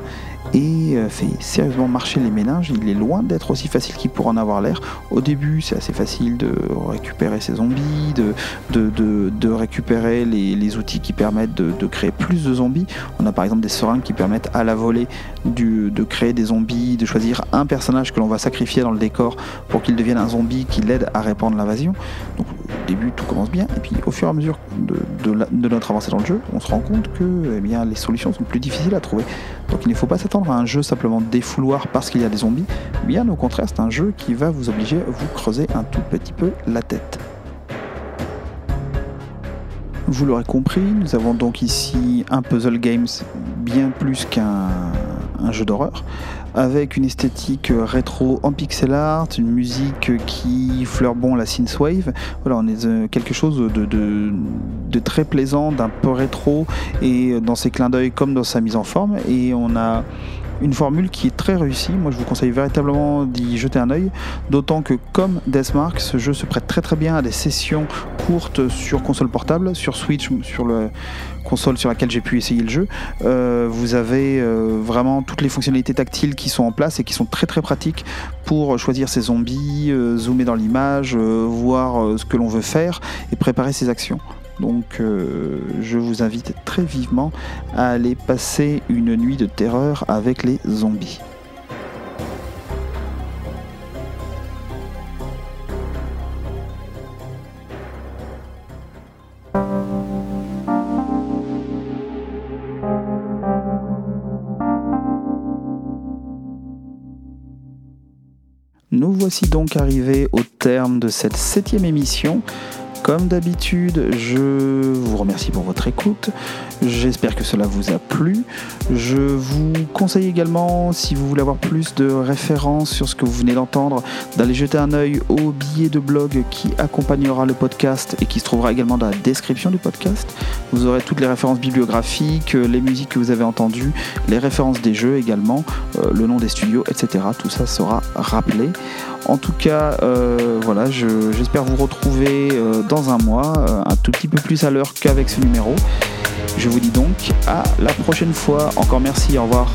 et euh, fait sérieusement marcher les ménages. Il est loin d'être aussi facile qu'il pourrait en avoir l'air. Au début, c'est assez facile de récupérer ses zombies, de, récupérer les, outils qui permettent de, créer plus de zombies. On a par exemple des seringues qui permettent à la volée de créer des zombies, de choisir un personnage que l'on va sacrifier dans le décor pour qu'il devienne un zombie qui l'aide à répandre l'invasion. Au début, tout commence bien, et puis au fur et à mesure de, de, notre avancée dans le jeu, on se rend compte que eh bien, les solutions sont plus difficiles à trouver. Donc il ne faut pas s'attendre à un jeu simplement défouloir parce qu'il y a des zombies, bien au contraire, c'est un jeu qui va vous obliger à vous creuser un tout petit peu la tête. Vous l'aurez compris, nous avons donc ici un puzzle games bien plus qu'un jeu d'horreur avec une esthétique rétro en pixel art, une musique qui fleure bon la synthwave. Voilà, on est euh, quelque chose de, de, très plaisant, d'un peu rétro et dans ses clins d'œil comme dans sa mise en forme. Et on a une formule qui est très réussie. Moi, je vous conseille véritablement d'y jeter un œil. D'autant que, comme Deathmark, ce jeu se prête très très bien à des sessions courtes sur console portable, sur Switch, sur le console sur laquelle j'ai pu essayer le jeu. Euh, vous avez euh, vraiment toutes les fonctionnalités tactiles qui sont en place et qui sont très très pratiques pour choisir ses zombies, euh, zoomer dans l'image, voir ce que l'on veut faire et préparer ses actions. Donc euh, je vous invite très vivement à aller passer une nuit de terreur avec les zombies. Nous voici donc arrivés au terme de cette septième émission Comme d'habitude, je vous remercie pour votre écoute. J'espère que cela vous a plu. Je vous conseille également, si vous voulez avoir plus de références sur ce que vous venez d'entendre, d'aller jeter un œil au billet de blog qui accompagnera le podcast et qui se trouvera également dans la description du podcast. Vous aurez toutes les références bibliographiques, les musiques que vous avez entendues, les références des jeux également, euh, le nom des studios, etc. Tout ça sera rappelé. En tout cas, euh, voilà, j'espère vous retrouver euh, dans un mois, un tout petit peu plus à l'heure qu'avec ce numéro. Je vous dis donc à la prochaine fois. Encore merci, au revoir.